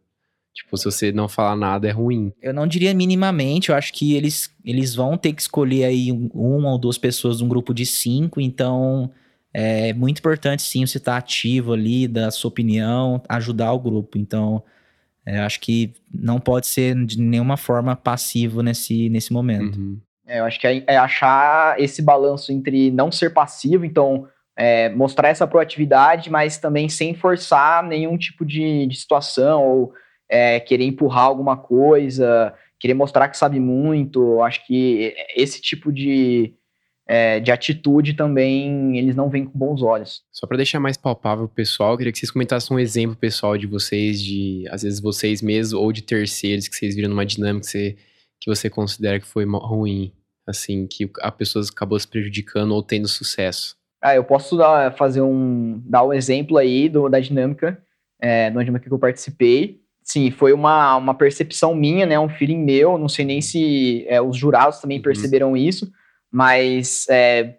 Tipo, se você não falar nada é ruim. Eu não diria minimamente, eu acho que eles, eles vão ter que escolher aí um, uma ou duas pessoas de um grupo de cinco, então é muito importante sim você estar ativo ali, da sua opinião, ajudar o grupo. Então, é, acho que não pode ser de nenhuma forma passivo nesse, nesse momento. Uhum. É, eu acho que é, é, achar esse balanço entre não ser passivo, então é, mostrar essa proatividade, mas também sem forçar nenhum tipo de, de situação ou é, querer empurrar alguma coisa, querer mostrar que sabe muito. Acho que esse tipo de, é, de atitude também eles não veem com bons olhos. Só para deixar mais palpável o pessoal, eu queria que vocês comentassem um exemplo pessoal de vocês, de às vezes vocês mesmos ou de terceiros que vocês viram numa dinâmica que você, que você considera que foi ruim, assim, que a pessoa acabou se prejudicando ou tendo sucesso. Ah, eu posso dar, fazer um, dar um exemplo aí do, da dinâmica, é, da dinâmica que eu participei. Sim, foi uma, uma percepção minha, né, um feeling meu, não sei nem se é, os jurados também uhum. perceberam isso, mas é,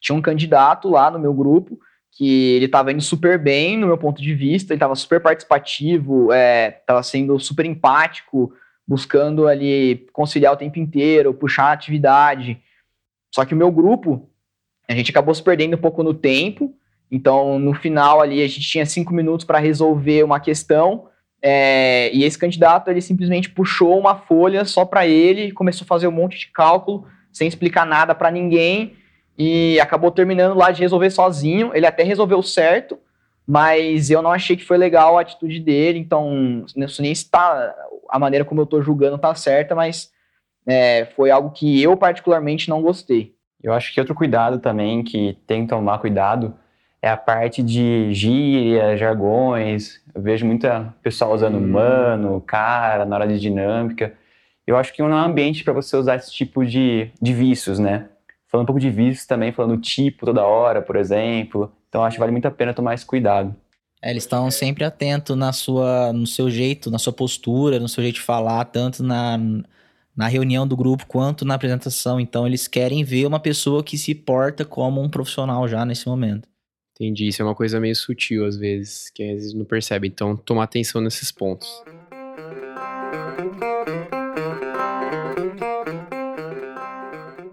tinha um candidato lá no meu grupo que ele estava indo super bem no meu ponto de vista, ele estava super participativo, estava é, sendo super empático, buscando ali conciliar o tempo inteiro, puxar a atividade. Só que o meu grupo, a gente acabou se perdendo um pouco no tempo, então no final ali a gente tinha cinco minutos para resolver uma questão, é, e esse candidato ele simplesmente puxou uma folha só para ele, começou a fazer um monte de cálculo, sem explicar nada para ninguém e acabou terminando lá de resolver sozinho. Ele até resolveu certo, mas eu não achei que foi legal a atitude dele, então isso nem está a maneira como eu estou julgando está certa, mas é, foi algo que eu particularmente não gostei. Eu acho que outro cuidado também que tem que tomar cuidado é a parte de gíria, jargões. Eu vejo muita pessoal usando hum. mano, cara na hora de dinâmica eu acho que não é um ambiente para você usar esse tipo de, de vícios, né? Falando um pouco de vícios também, falando tipo toda hora, por exemplo. Então acho que vale muito a pena tomar esse cuidado. É, eles estão sempre atentos na sua, no seu jeito, na sua postura, no seu jeito de falar, tanto na, na reunião do grupo quanto na apresentação. Então eles querem ver uma pessoa que se porta como um profissional já nesse momento. Entendi, isso é uma coisa meio sutil às vezes, que às vezes não percebe. Então tomar atenção nesses pontos.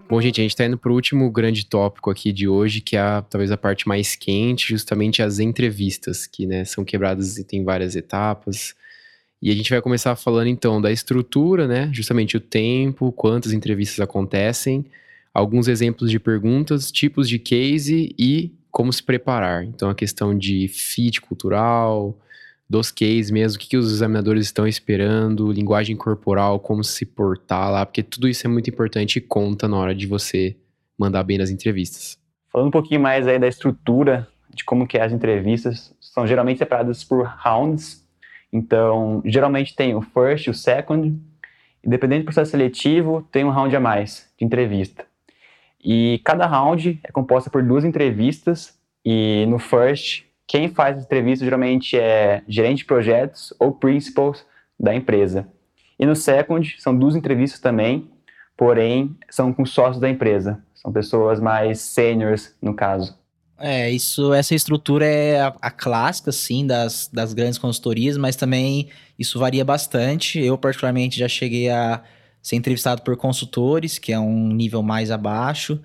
Bom, gente, a gente está indo para o último grande tópico aqui de hoje, que é a, talvez a parte mais quente, justamente as entrevistas, que né, são quebradas e tem várias etapas. E a gente vai começar falando então da estrutura, né? Justamente o tempo, quantas entrevistas acontecem, alguns exemplos de perguntas, tipos de case e como se preparar. Então a questão de fit cultural, dos cases mesmo, o que, que os examinadores estão esperando, linguagem corporal, como se portar lá, porque tudo isso é muito importante e conta na hora de você mandar bem nas entrevistas. Falando um pouquinho mais aí da estrutura de como que é as entrevistas, são geralmente separadas por rounds, então geralmente tem o first, o second, e dependendo do processo seletivo, tem um round a mais de entrevista. E cada round é composta por duas entrevistas, e no first quem faz a entrevista geralmente é gerente de projetos ou principals da empresa. E no second, são duas entrevistas também, porém são com sócios da empresa. São pessoas mais seniors, no caso. É, isso, essa estrutura é a, a, clássica, sim, das, das grandes consultorias, mas também isso varia bastante. Eu, particularmente, já cheguei a ser entrevistado por consultores, que é um nível mais abaixo.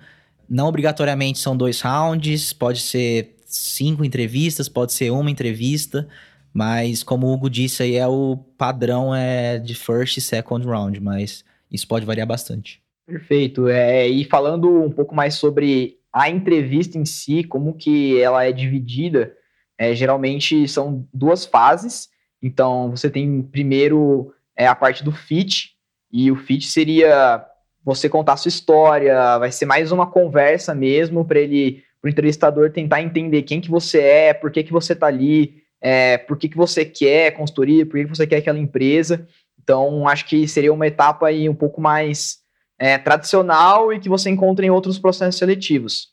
Não obrigatoriamente são dois rounds, pode ser cinco entrevistas, pode ser uma entrevista, mas como o Hugo disse aí, é o padrão é de first e second round, mas isso pode variar bastante. Perfeito. É, e falando um pouco mais sobre a entrevista em si, como que ela é dividida, é, geralmente são duas fases. Então, você tem primeiro é, a parte do fit, e o fit seria você contar sua história, vai ser mais uma conversa mesmo para ele para o entrevistador tentar entender quem que você é, por que, que você está ali, é, por que, que você quer consultoria, por que, que você quer aquela empresa. Então, acho que seria uma etapa aí um pouco mais é, tradicional e que você encontra em outros processos seletivos.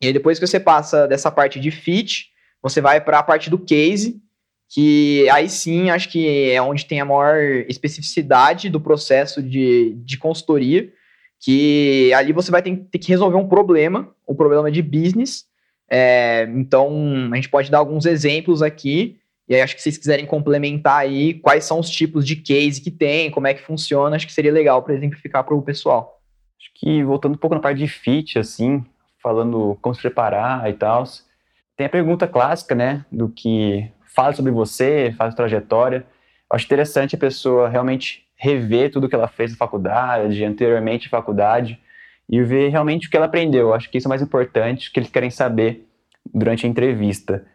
E aí, depois que você passa dessa parte de fit, você vai para a parte do case, que aí sim acho que é onde tem a maior especificidade do processo de, de consultoria, que ali você vai ter, ter que resolver um problema, um problema de business. É, então, a gente pode dar alguns exemplos aqui, e aí acho que se vocês quiserem complementar aí quais são os tipos de case que tem, como é que funciona, acho que seria legal para exemplificar para o pessoal. Acho que voltando um pouco na parte de fit, assim, falando como se preparar e tal, tem a pergunta clássica, né, do que fala sobre você, faz trajetória. Eu acho interessante a pessoa realmente rever tudo que ela fez na faculdade, anteriormente na faculdade, e ver realmente o que ela aprendeu. Eu acho que isso é mais importante, que eles querem saber durante a entrevista.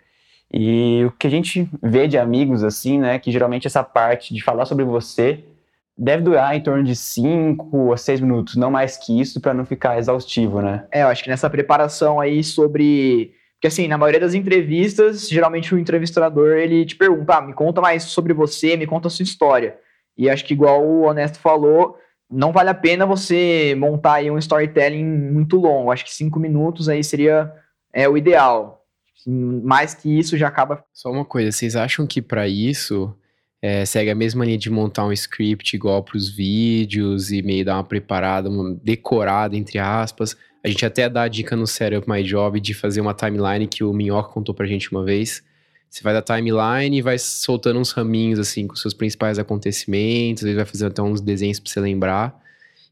E o que a gente vê de amigos, assim, né, que geralmente essa parte de falar sobre você deve durar em torno de 5 a 6 minutos, não mais que isso, para não ficar exaustivo, né? É, eu acho que nessa preparação aí sobre porque assim, na maioria das entrevistas, geralmente o entrevistador ele te pergunta, ah, me conta mais sobre você, me conta a sua história. E acho que igual o Honesto falou, não vale a pena você montar aí um storytelling muito longo. Acho que cinco minutos aí seria é, o ideal. Mais que isso já acaba. Só uma coisa, vocês acham que para isso é, segue a mesma linha de montar um script igual para os vídeos e meio dar uma preparada, uma decorada, entre aspas? A gente até dá a dica no Setup My Job de fazer uma timeline que o Minhoca contou pra gente uma vez. Você vai da timeline e vai soltando uns raminhos, assim, com seus principais acontecimentos, às vezes vai fazendo até uns desenhos pra você lembrar.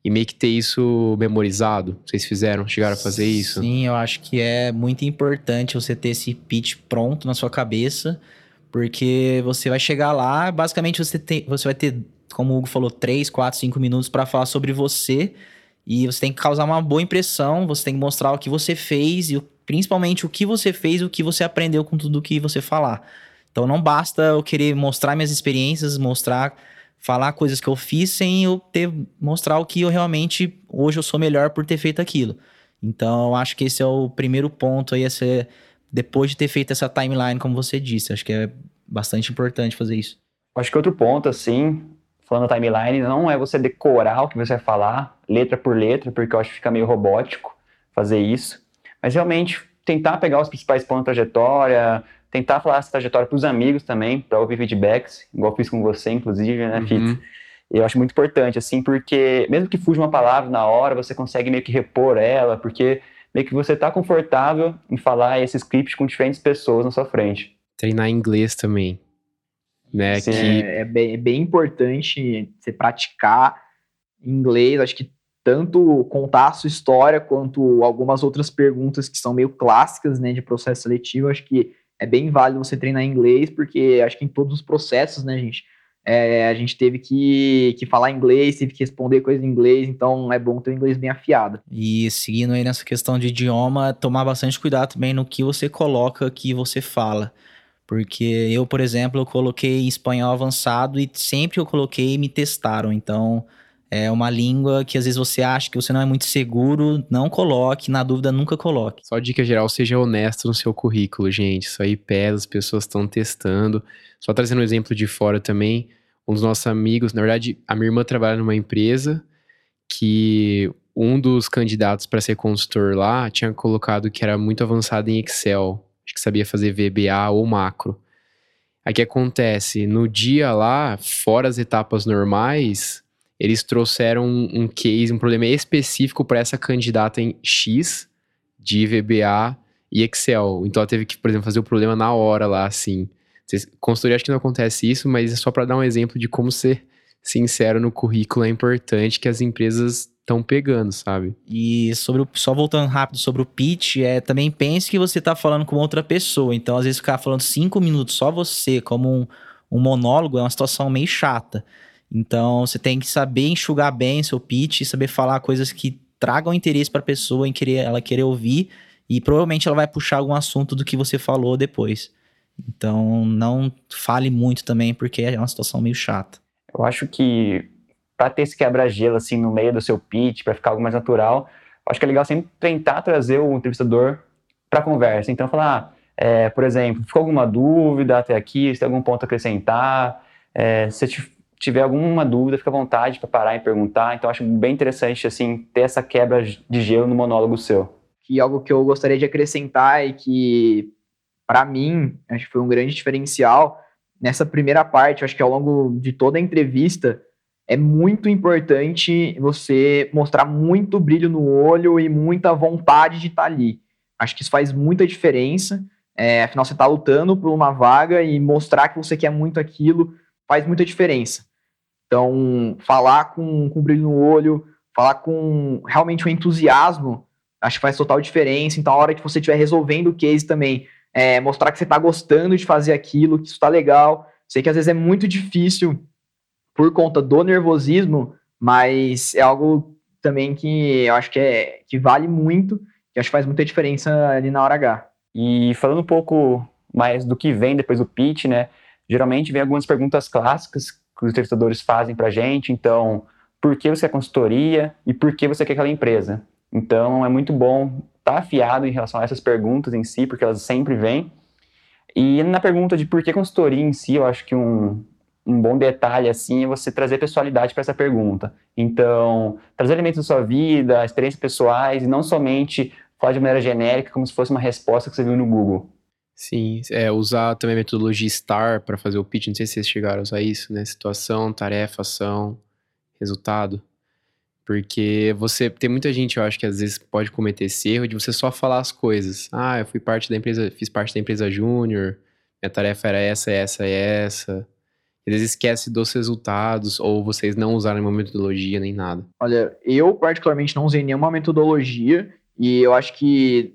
E meio que ter isso memorizado. Vocês fizeram? Chegaram a fazer isso? Sim, eu acho que é muito importante você ter esse pitch pronto na sua cabeça, porque você vai chegar lá, basicamente você, tem, você vai ter, como o Hugo falou, 3, 4, 5 minutos para falar sobre você e você tem que causar uma boa impressão, você tem que mostrar o que você fez e principalmente o que você fez o que você aprendeu com tudo que você falar. Então não basta eu querer mostrar minhas experiências, mostrar, falar coisas que eu fiz sem eu ter mostrar o que eu realmente hoje eu sou melhor por ter feito aquilo. Então eu acho que esse é o primeiro ponto aí, esse, depois de ter feito essa timeline, como você disse, acho que é bastante importante fazer isso. Acho que outro ponto, assim, falando timeline, não é você decorar o que você vai falar, letra por letra, porque eu acho que fica meio robótico fazer isso, mas realmente tentar pegar os principais pontos da trajetória, tentar falar essa trajetória para os amigos também, para ouvir feedbacks, igual fiz com você, inclusive, né, uhum. Fitz? Eu acho muito importante, assim, porque mesmo que fuja uma palavra na hora, você consegue meio que repor ela, porque meio que você está confortável em falar esse script com diferentes pessoas na sua frente. Treinar inglês também né? que... é, é, bem, é bem importante você praticar inglês. Acho que tanto contar a sua história quanto algumas outras perguntas que são meio clássicas, né, de processo seletivo. Acho que é bem válido você treinar inglês, porque acho que em todos os processos, né, gente, é, a gente teve que, que falar inglês, teve que responder coisas em inglês, então é bom ter o inglês bem afiado. E seguindo aí nessa questão de idioma, tomar bastante cuidado também no que você coloca, que você fala. Porque eu, por exemplo, eu coloquei espanhol avançado e sempre eu coloquei me testaram. Então, é uma língua que às vezes você acha que você não é muito seguro, não coloque, na dúvida nunca coloque. Só dica geral, seja honesto no seu currículo, gente. Isso aí pesa, as pessoas estão testando. Só trazendo um exemplo de fora também, um dos nossos amigos, na verdade, a minha irmã trabalha numa empresa que um dos candidatos para ser consultor lá tinha colocado que era muito avançado em Excel acho que sabia fazer VBA ou macro. Aí que acontece? No dia lá, fora as etapas normais, eles trouxeram um, case, um problema específico para essa candidata em X de VBA e Excel. Então ela teve que, por exemplo, fazer o problema na hora lá, assim. Consultoria acho que não acontece isso, mas é só para dar um exemplo de como ser sincero no currículo é importante que as empresas estão pegando, sabe? E sobre o, só voltando rápido sobre o pitch, é também pense que você está falando com outra pessoa. Então, às vezes, ficar falando cinco minutos só você, como um, um monólogo, é uma situação meio chata. Então, você tem que saber enxugar bem seu pitch, saber falar coisas que tragam interesse para a pessoa em querer ela querer ouvir e provavelmente ela vai puxar algum assunto do que você falou depois. Então, não fale muito também porque é uma situação meio chata. Eu acho que para ter esse quebra-gelo assim no meio do seu pitch, para ficar algo mais natural, acho que é legal sempre tentar trazer o entrevistador para a conversa. Então, falar, ah, é, por exemplo, ficou alguma dúvida até aqui? Se tem algum ponto a acrescentar? É, se tiver alguma dúvida, fica à vontade para parar e perguntar. Então, acho bem interessante, assim, ter essa quebra de gelo no monólogo seu. Que algo que eu gostaria de acrescentar e que, para mim, acho que foi um grande diferencial, nessa primeira parte, acho que ao longo de toda a entrevista, é muito importante você mostrar muito brilho no olho e muita vontade de estar tá ali. Acho que isso faz muita diferença. É, afinal, você está lutando por uma vaga e mostrar que você quer muito aquilo faz muita diferença. Então, falar com, com brilho no olho, falar com realmente um entusiasmo, acho que faz total diferença. Então, a hora que você estiver resolvendo o case também, é, mostrar que você está gostando de fazer aquilo, que isso está legal. Sei que às vezes é muito difícil por conta do nervosismo, mas é algo também que eu acho que, é, que vale muito, que acho que faz muita diferença ali na hora H. E falando um pouco mais do que vem depois do pitch, né? Geralmente vem algumas perguntas clássicas os entrevistadores fazem para a gente. Então, por que você é consultoria e por que você quer aquela empresa? Então, é muito bom estar tá afiado em relação a essas perguntas em si, porque elas sempre vêm. E na pergunta de por que consultoria em si, eu acho que um, um bom detalhe assim é você trazer pessoalidade para essa pergunta. Então, trazer elementos da sua vida, experiências pessoais, e não somente falar de maneira genérica, como se fosse uma resposta que você viu no Google. Sim, é, usar também a metodologia STAR para fazer o pitch, não sei se vocês chegaram a usar isso, né? Situação, tarefa, ação, resultado. Porque você tem muita gente, eu acho que às vezes pode cometer esse erro de você só falar as coisas. Ah, eu fui parte da empresa, fiz parte da empresa júnior, minha tarefa era essa, essa e essa eles esquecem dos resultados ou vocês não usaram nenhuma metodologia nem nada? Olha, eu particularmente não usei nenhuma metodologia e eu acho que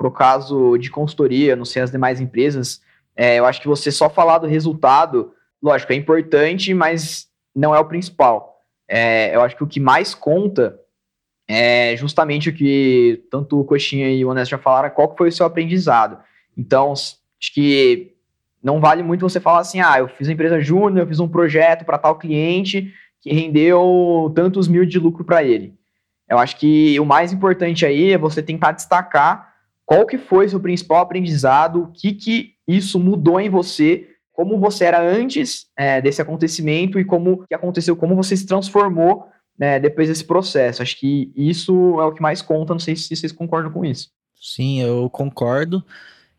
pro caso de consultoria, não sei as demais empresas, é, eu acho que você só falar do resultado, lógico, é importante, mas não é o principal. É, eu acho que o que mais conta é justamente o que tanto o Coxinha e o Honesto já falaram, qual foi o seu aprendizado. Então, acho que não vale muito você falar assim, ah, eu fiz uma empresa júnior, eu fiz um projeto para tal cliente que rendeu tantos mil de lucro para ele. Eu acho que o mais importante aí é você tentar destacar qual que foi seu principal aprendizado, o que, que isso mudou em você, como você era antes é, desse acontecimento e como que aconteceu, como você se transformou né, depois desse processo. Acho que isso é o que mais conta, não sei se vocês concordam com isso. Sim, eu concordo.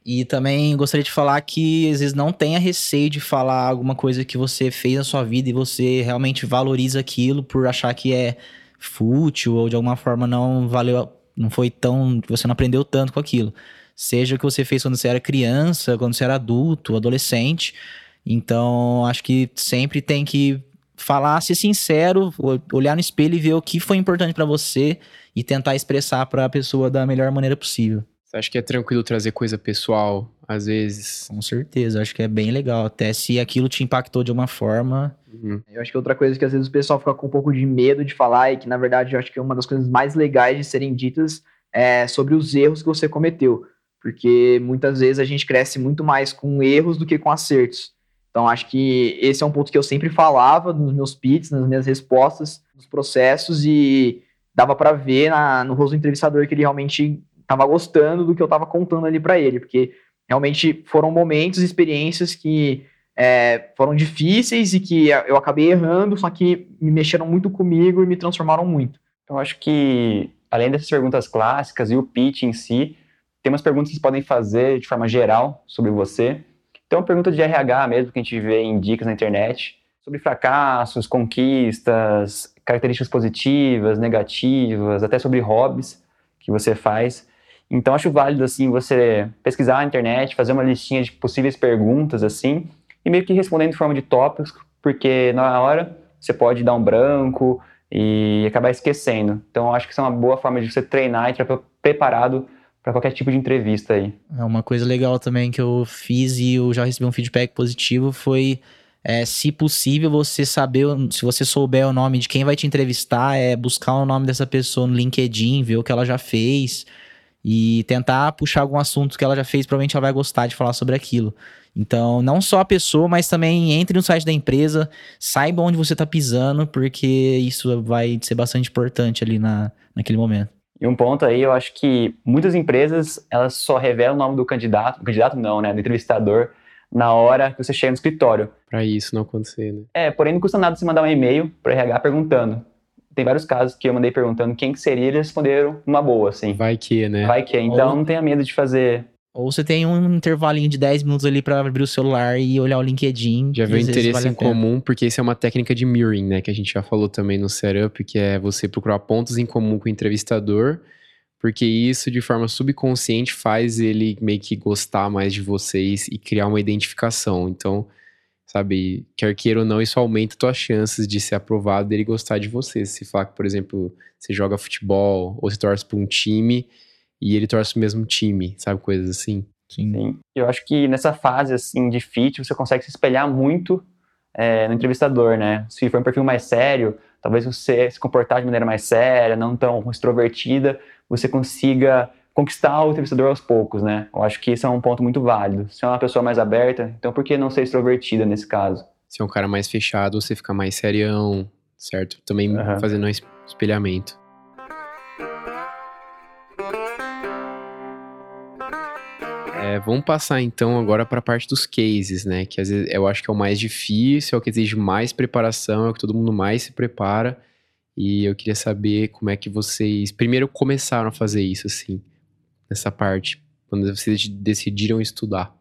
E também gostaria de falar que às vezes não tenha receio de falar alguma coisa que você fez na sua vida e você realmente valoriza aquilo por achar que é fútil ou de alguma forma não valeu, não foi tão, você não aprendeu tanto com aquilo. Seja o que você fez quando você era criança, quando você era adulto, adolescente. Então, acho que sempre tem que falar, ser sincero, olhar no espelho e ver o que foi importante para você e tentar expressar para a pessoa da melhor maneira possível. Você acha que é tranquilo trazer coisa pessoal, às vezes? Com certeza, acho que é bem legal. Até se aquilo te impactou de uma forma. Uhum. Eu acho que outra coisa que às vezes o pessoal fica com um pouco de medo de falar, e que na verdade eu acho que é uma das coisas mais legais de serem ditas é sobre os erros que você cometeu. Porque muitas vezes a gente cresce muito mais com erros do que com acertos. Então acho que esse é um ponto que eu sempre falava nos meus pits, nas minhas respostas, nos processos, e dava para ver na, no rosto do entrevistador que ele realmente estava gostando do que eu estava contando ali para ele, porque realmente foram momentos, experiências que é, foram difíceis e que eu acabei errando, só que me mexeram muito comigo e me transformaram muito. Eu acho que, além dessas perguntas clássicas e o pitch em si, tem umas perguntas que vocês podem fazer de forma geral sobre você. Então, pergunta de RH mesmo, que a gente vê em dicas na internet, sobre fracassos, conquistas, características positivas, negativas, até sobre hobbies que você faz. Então acho válido assim você pesquisar na internet, fazer uma listinha de possíveis perguntas assim e meio que respondendo de forma de tópicos, porque na hora você pode dar um branco e acabar esquecendo. Então acho que isso é uma boa forma de você treinar e estar preparado para qualquer tipo de entrevista aí. É uma coisa legal também que eu fiz e eu já recebi um feedback positivo foi é, se possível, você saber, se você souber o nome de quem vai te entrevistar, é buscar o nome dessa pessoa no LinkedIn, ver o que ela já fez, e tentar puxar algum assunto que ela já fez, provavelmente ela vai gostar de falar sobre aquilo. Então, não só a pessoa, mas também entre no site da empresa, saiba onde você está pisando, porque isso vai ser bastante importante ali na, naquele momento. E um ponto aí, eu acho que muitas empresas, elas só revelam o nome do candidato, o candidato não, né, do entrevistador, na hora que você chega no escritório. Para isso não acontecer, né? É, porém não custa nada você mandar um e-mail para RH perguntando. Tem vários casos que eu mandei perguntando quem que seria e eles responderam uma boa, assim. Vai que, né? Vai que. Então Ou- não tenha medo de fazer. Ou você tem um intervalinho de 10 minutos ali pra abrir o celular e olhar o LinkedIn. Já vezes interesse vale em comum, porque isso é uma técnica de mirroring, né? Que a gente já falou também no setup, que é você procurar pontos em comum com o entrevistador, porque isso, de forma subconsciente, faz ele meio que gostar mais de vocês e criar uma identificação. Então, sabe, quer queira ou não, isso aumenta tuas chances de ser aprovado dele gostar de você. Se falar que, por exemplo, você joga futebol ou você torce para um time e ele torce pro mesmo time, sabe, coisas assim. Sim. Sim. Eu acho que nessa fase assim de fit você consegue se espelhar muito é, no entrevistador, né? Se for um perfil mais sério, talvez você se comportar de maneira mais séria, não tão extrovertida, você consiga conquistar o entrevistador aos poucos, né? Eu acho que isso é um ponto muito válido. Se é uma pessoa mais aberta, então por que não ser extrovertida nesse caso? Se é um cara mais fechado, você fica mais serião, certo? Também Aham. fazendo um es- espelhamento. É, vamos passar então agora para a parte dos cases, né? Que às vezes eu acho que é o mais difícil, é o que exige mais preparação, é o que todo mundo mais se prepara. E eu queria saber como é que vocês primeiro começaram a fazer isso, assim, nessa parte, quando vocês decidiram estudar.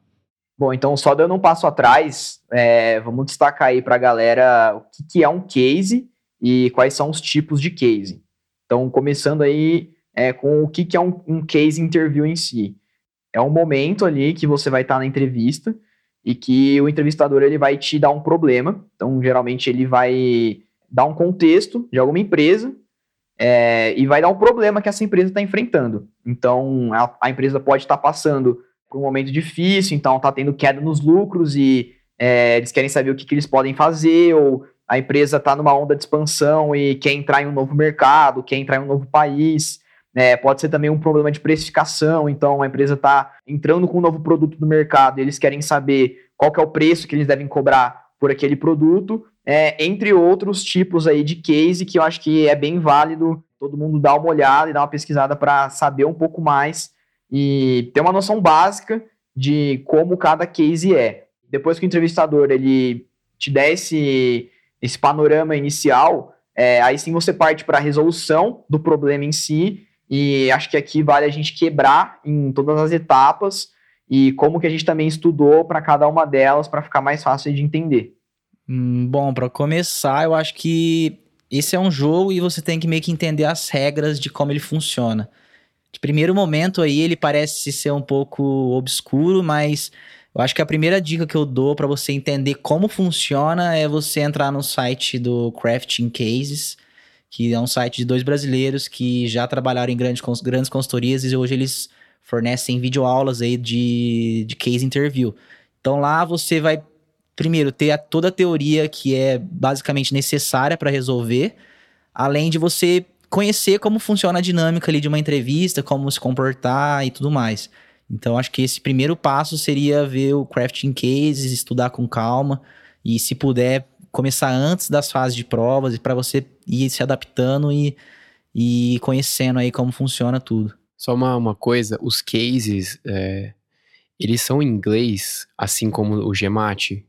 Bom, então só dando um passo atrás, é, vamos destacar aí para a galera o que, que é um case e quais são os tipos de case. Então, começando aí é, com o que, que é um, um case interview em si. É um momento ali que você vai estar na entrevista e que o entrevistador ele vai te dar um problema. Então, geralmente ele vai dar um contexto de alguma empresa é, e vai dar um problema que essa empresa está enfrentando. Então, a, a empresa pode estar passando por um momento difícil, então está tendo queda nos lucros e é, eles querem saber o que, que eles podem fazer, ou a empresa está numa onda de expansão e quer entrar em um novo mercado, quer entrar em um novo país. É, pode ser também um problema de precificação, então a empresa está entrando com um novo produto no mercado e eles querem saber qual que é o preço que eles devem cobrar por aquele produto, é, entre outros tipos aí de case que eu acho que é bem válido todo mundo dar uma olhada e dar uma pesquisada para saber um pouco mais e ter uma noção básica de como cada case é. Depois que o entrevistador ele te der esse, esse panorama inicial, é, aí sim você parte para a resolução do problema em si e acho que aqui vale a gente quebrar em todas as etapas e como que a gente também estudou para cada uma delas para ficar mais fácil de entender. Hum, bom, pra começar, eu acho que esse é um jogo e você tem que meio que entender as regras de como ele funciona. De primeiro momento aí, ele parece ser um pouco obscuro, mas eu acho que a primeira dica que eu dou pra você entender como funciona é você entrar no site do Crafting Cases, que é um site de dois brasileiros que já trabalharam em grandes, grandes consultorias e hoje eles fornecem videoaulas aí de, de case interview. Então lá você vai primeiro, ter a- toda a teoria que é basicamente necessária para resolver, além de você conhecer como funciona a dinâmica ali de uma entrevista, como se comportar e tudo mais. Então, acho que esse primeiro passo seria ver o crafting cases, estudar com calma e, se puder, começar antes das fases de provas para você ir se adaptando e, e conhecendo aí como funciona tudo. Só uma, uma coisa, os cases, é, eles são em inglês, assim como o GMAT?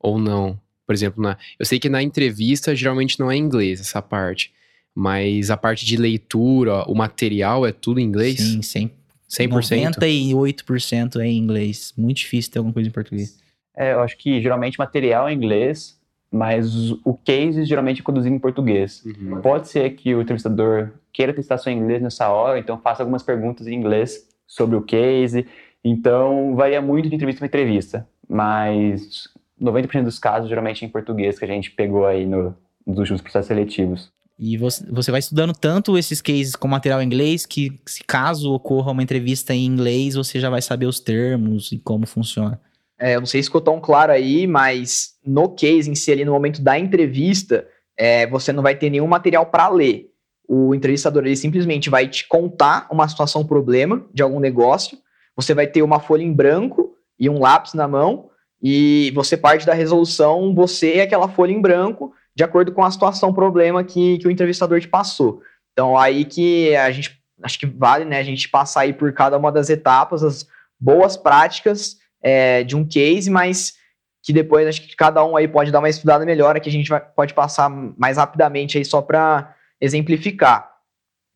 Ou não? Por exemplo, na, eu sei que na entrevista geralmente não é em inglês essa parte, mas a parte de leitura, o material é tudo em inglês? Sim, 100, 100%? 98% é em inglês. Muito difícil ter alguma coisa em português. É, eu acho que geralmente material é em inglês, mas o case geralmente é conduzido em português. Uhum. Pode ser que o entrevistador queira testar seu inglês nessa hora, então faça algumas perguntas em inglês sobre o case. Então, varia muito de entrevista para entrevista, mas 90% dos casos geralmente é em português que a gente pegou aí no, nos últimos processos seletivos. E você, você vai estudando tanto esses cases com material em inglês que, se caso ocorra uma entrevista em inglês, você já vai saber os termos e como funciona. É, eu não sei se ficou tão claro aí, mas no case em si, ali no momento da entrevista, é, você não vai ter nenhum material para ler. O entrevistador ele simplesmente vai te contar uma situação, um problema de algum negócio. Você vai ter uma folha em branco e um lápis na mão, e você parte da resolução, você e aquela folha em branco, de acordo com a situação, problema que, que o entrevistador te passou. Então, aí que a gente, acho que vale, né, a gente passar aí por cada uma das etapas, as boas práticas é, de um case, mas que depois acho que cada um aí pode dar uma estudada melhor, que a gente vai, pode passar mais rapidamente aí só para exemplificar.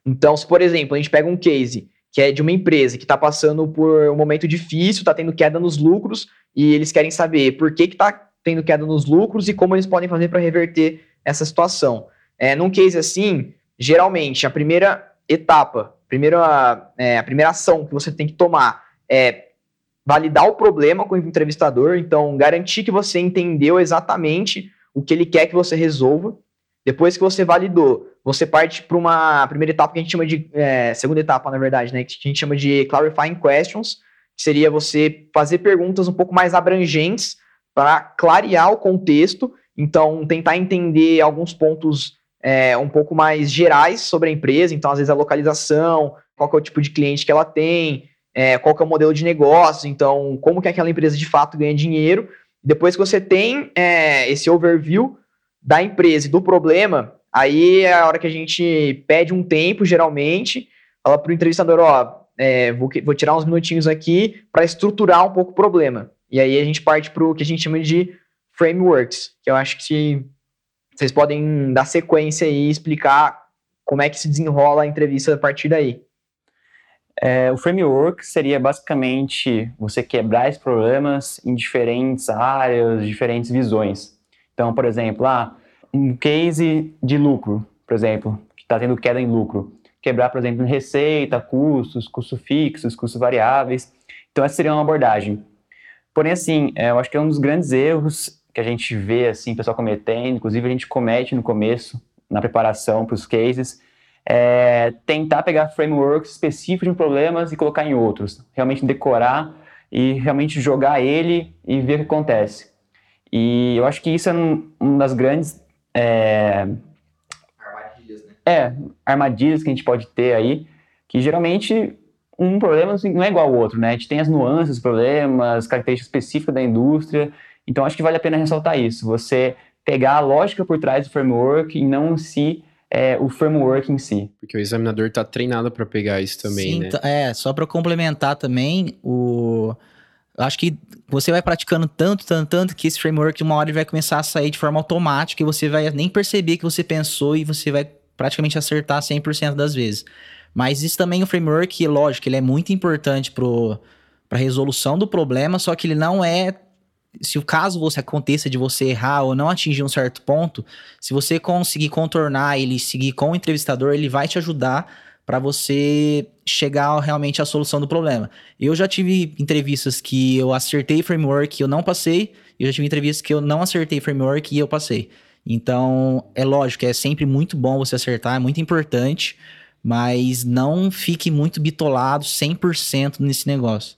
Então, se por exemplo, a gente pega um case que é de uma empresa que está passando por um momento difícil, está tendo queda nos lucros, e eles querem saber por que está tendo queda nos lucros e como eles podem fazer para reverter essa situação. É, num case assim, geralmente, a primeira etapa, primeira, é, a primeira ação que você tem que tomar é validar o problema com o entrevistador, então garantir que você entendeu exatamente o que ele quer que você resolva. Depois que você validou, você parte para uma primeira etapa que a gente chama de. É, segunda etapa, na verdade, né? Que a gente chama de clarifying questions, que seria você fazer perguntas um pouco mais abrangentes para clarear o contexto. Então, tentar entender alguns pontos é, um pouco mais gerais sobre a empresa. Então, às vezes, a localização, qual é o tipo de cliente que ela tem, é, qual é o modelo de negócio, então, como que aquela empresa de fato ganha dinheiro. Depois que você tem é, esse overview, da empresa e do problema, aí é a hora que a gente pede um tempo, geralmente, fala para o entrevistador, ó, é, vou, vou, tirar uns minutinhos aqui para estruturar um pouco o problema. E aí a gente parte para o que a gente chama de frameworks, que eu acho que vocês podem dar sequência e explicar como é que se desenrola a entrevista a partir daí. É, o framework seria basicamente você quebrar esses problemas em diferentes áreas, diferentes visões. Então, por exemplo, ah, um case de lucro, por exemplo, que está tendo queda em lucro. Quebrar, por exemplo, receita, custos, custos fixos, custos variáveis. Então, essa seria uma abordagem. Porém, assim, é, eu acho que é um dos grandes erros que a gente vê, assim, o pessoal cometendo, inclusive a gente comete no começo, na preparação para os cases, é tentar pegar frameworks específicos de problemas e colocar em outros. Realmente decorar e realmente jogar ele e ver o que acontece. E eu acho que isso é um, uma das grandes. É... Armadilhas, né? É, armadilhas que a gente pode ter aí, que geralmente um problema assim, não é igual ao outro, né? A gente tem as nuances, problemas, características específicas da indústria. Então acho que vale a pena ressaltar isso. Você pegar a lógica por trás do framework e não se é, o framework em si. Porque o examinador está treinado para pegar isso também, Sim, né? É, só para complementar também, o acho que você vai praticando tanto, tanto, tanto que esse framework de uma hora ele vai começar a sair de forma automática e você vai nem perceber que você pensou e você vai praticamente acertar 100% das vezes. Mas isso também é um framework, lógico, ele é muito importante para a resolução do problema, só que ele não é se o caso você aconteça de você errar ou não atingir um certo ponto, se você conseguir contornar ele, seguir com o entrevistador, ele vai te ajudar para você chegar realmente à solução do problema. Eu já tive entrevistas que eu acertei framework e eu não passei, e eu já tive entrevistas que eu não acertei framework e eu passei. Então, é lógico, é sempre muito bom você acertar, é muito importante, mas não fique muito bitolado 100% nesse negócio.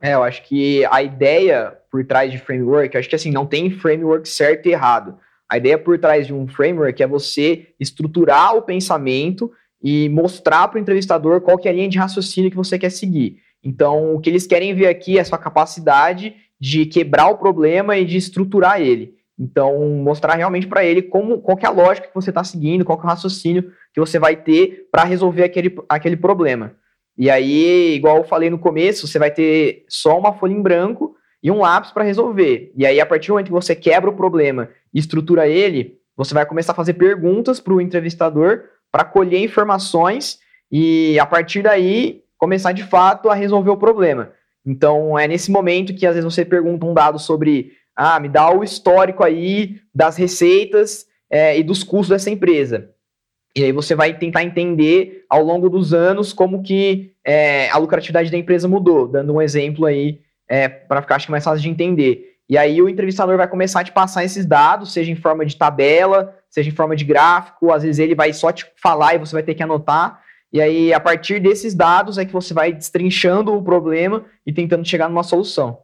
É, eu acho que a ideia por trás de framework, acho que assim, não tem framework certo e errado. A ideia por trás de um framework é você estruturar o pensamento e mostrar para o entrevistador qual que é a linha de raciocínio que você quer seguir. Então, o que eles querem ver aqui é a sua capacidade de quebrar o problema e de estruturar ele. Então, mostrar realmente para ele como, qual é a lógica que você está seguindo, qual é o raciocínio que você vai ter para resolver aquele, aquele problema. E aí, igual eu falei no começo, você vai ter só uma folha em branco e um lápis para resolver. E aí, a partir do momento que você quebra o problema e estrutura ele, você vai começar a fazer perguntas para o entrevistador para colher informações e a partir daí começar de fato a resolver o problema. Então é nesse momento que às vezes você pergunta um dado sobre, ah, me dá o histórico aí das receitas é, e dos custos dessa empresa. E aí você vai tentar entender ao longo dos anos como que é, a lucratividade da empresa mudou, dando um exemplo aí é, para ficar acho que mais fácil de entender. E aí o entrevistador vai começar a te passar esses dados, seja em forma de tabela, seja em forma de gráfico, às vezes ele vai só te falar e você vai ter que anotar. E aí, a partir desses dados, é que você vai destrinchando o problema e tentando chegar numa solução.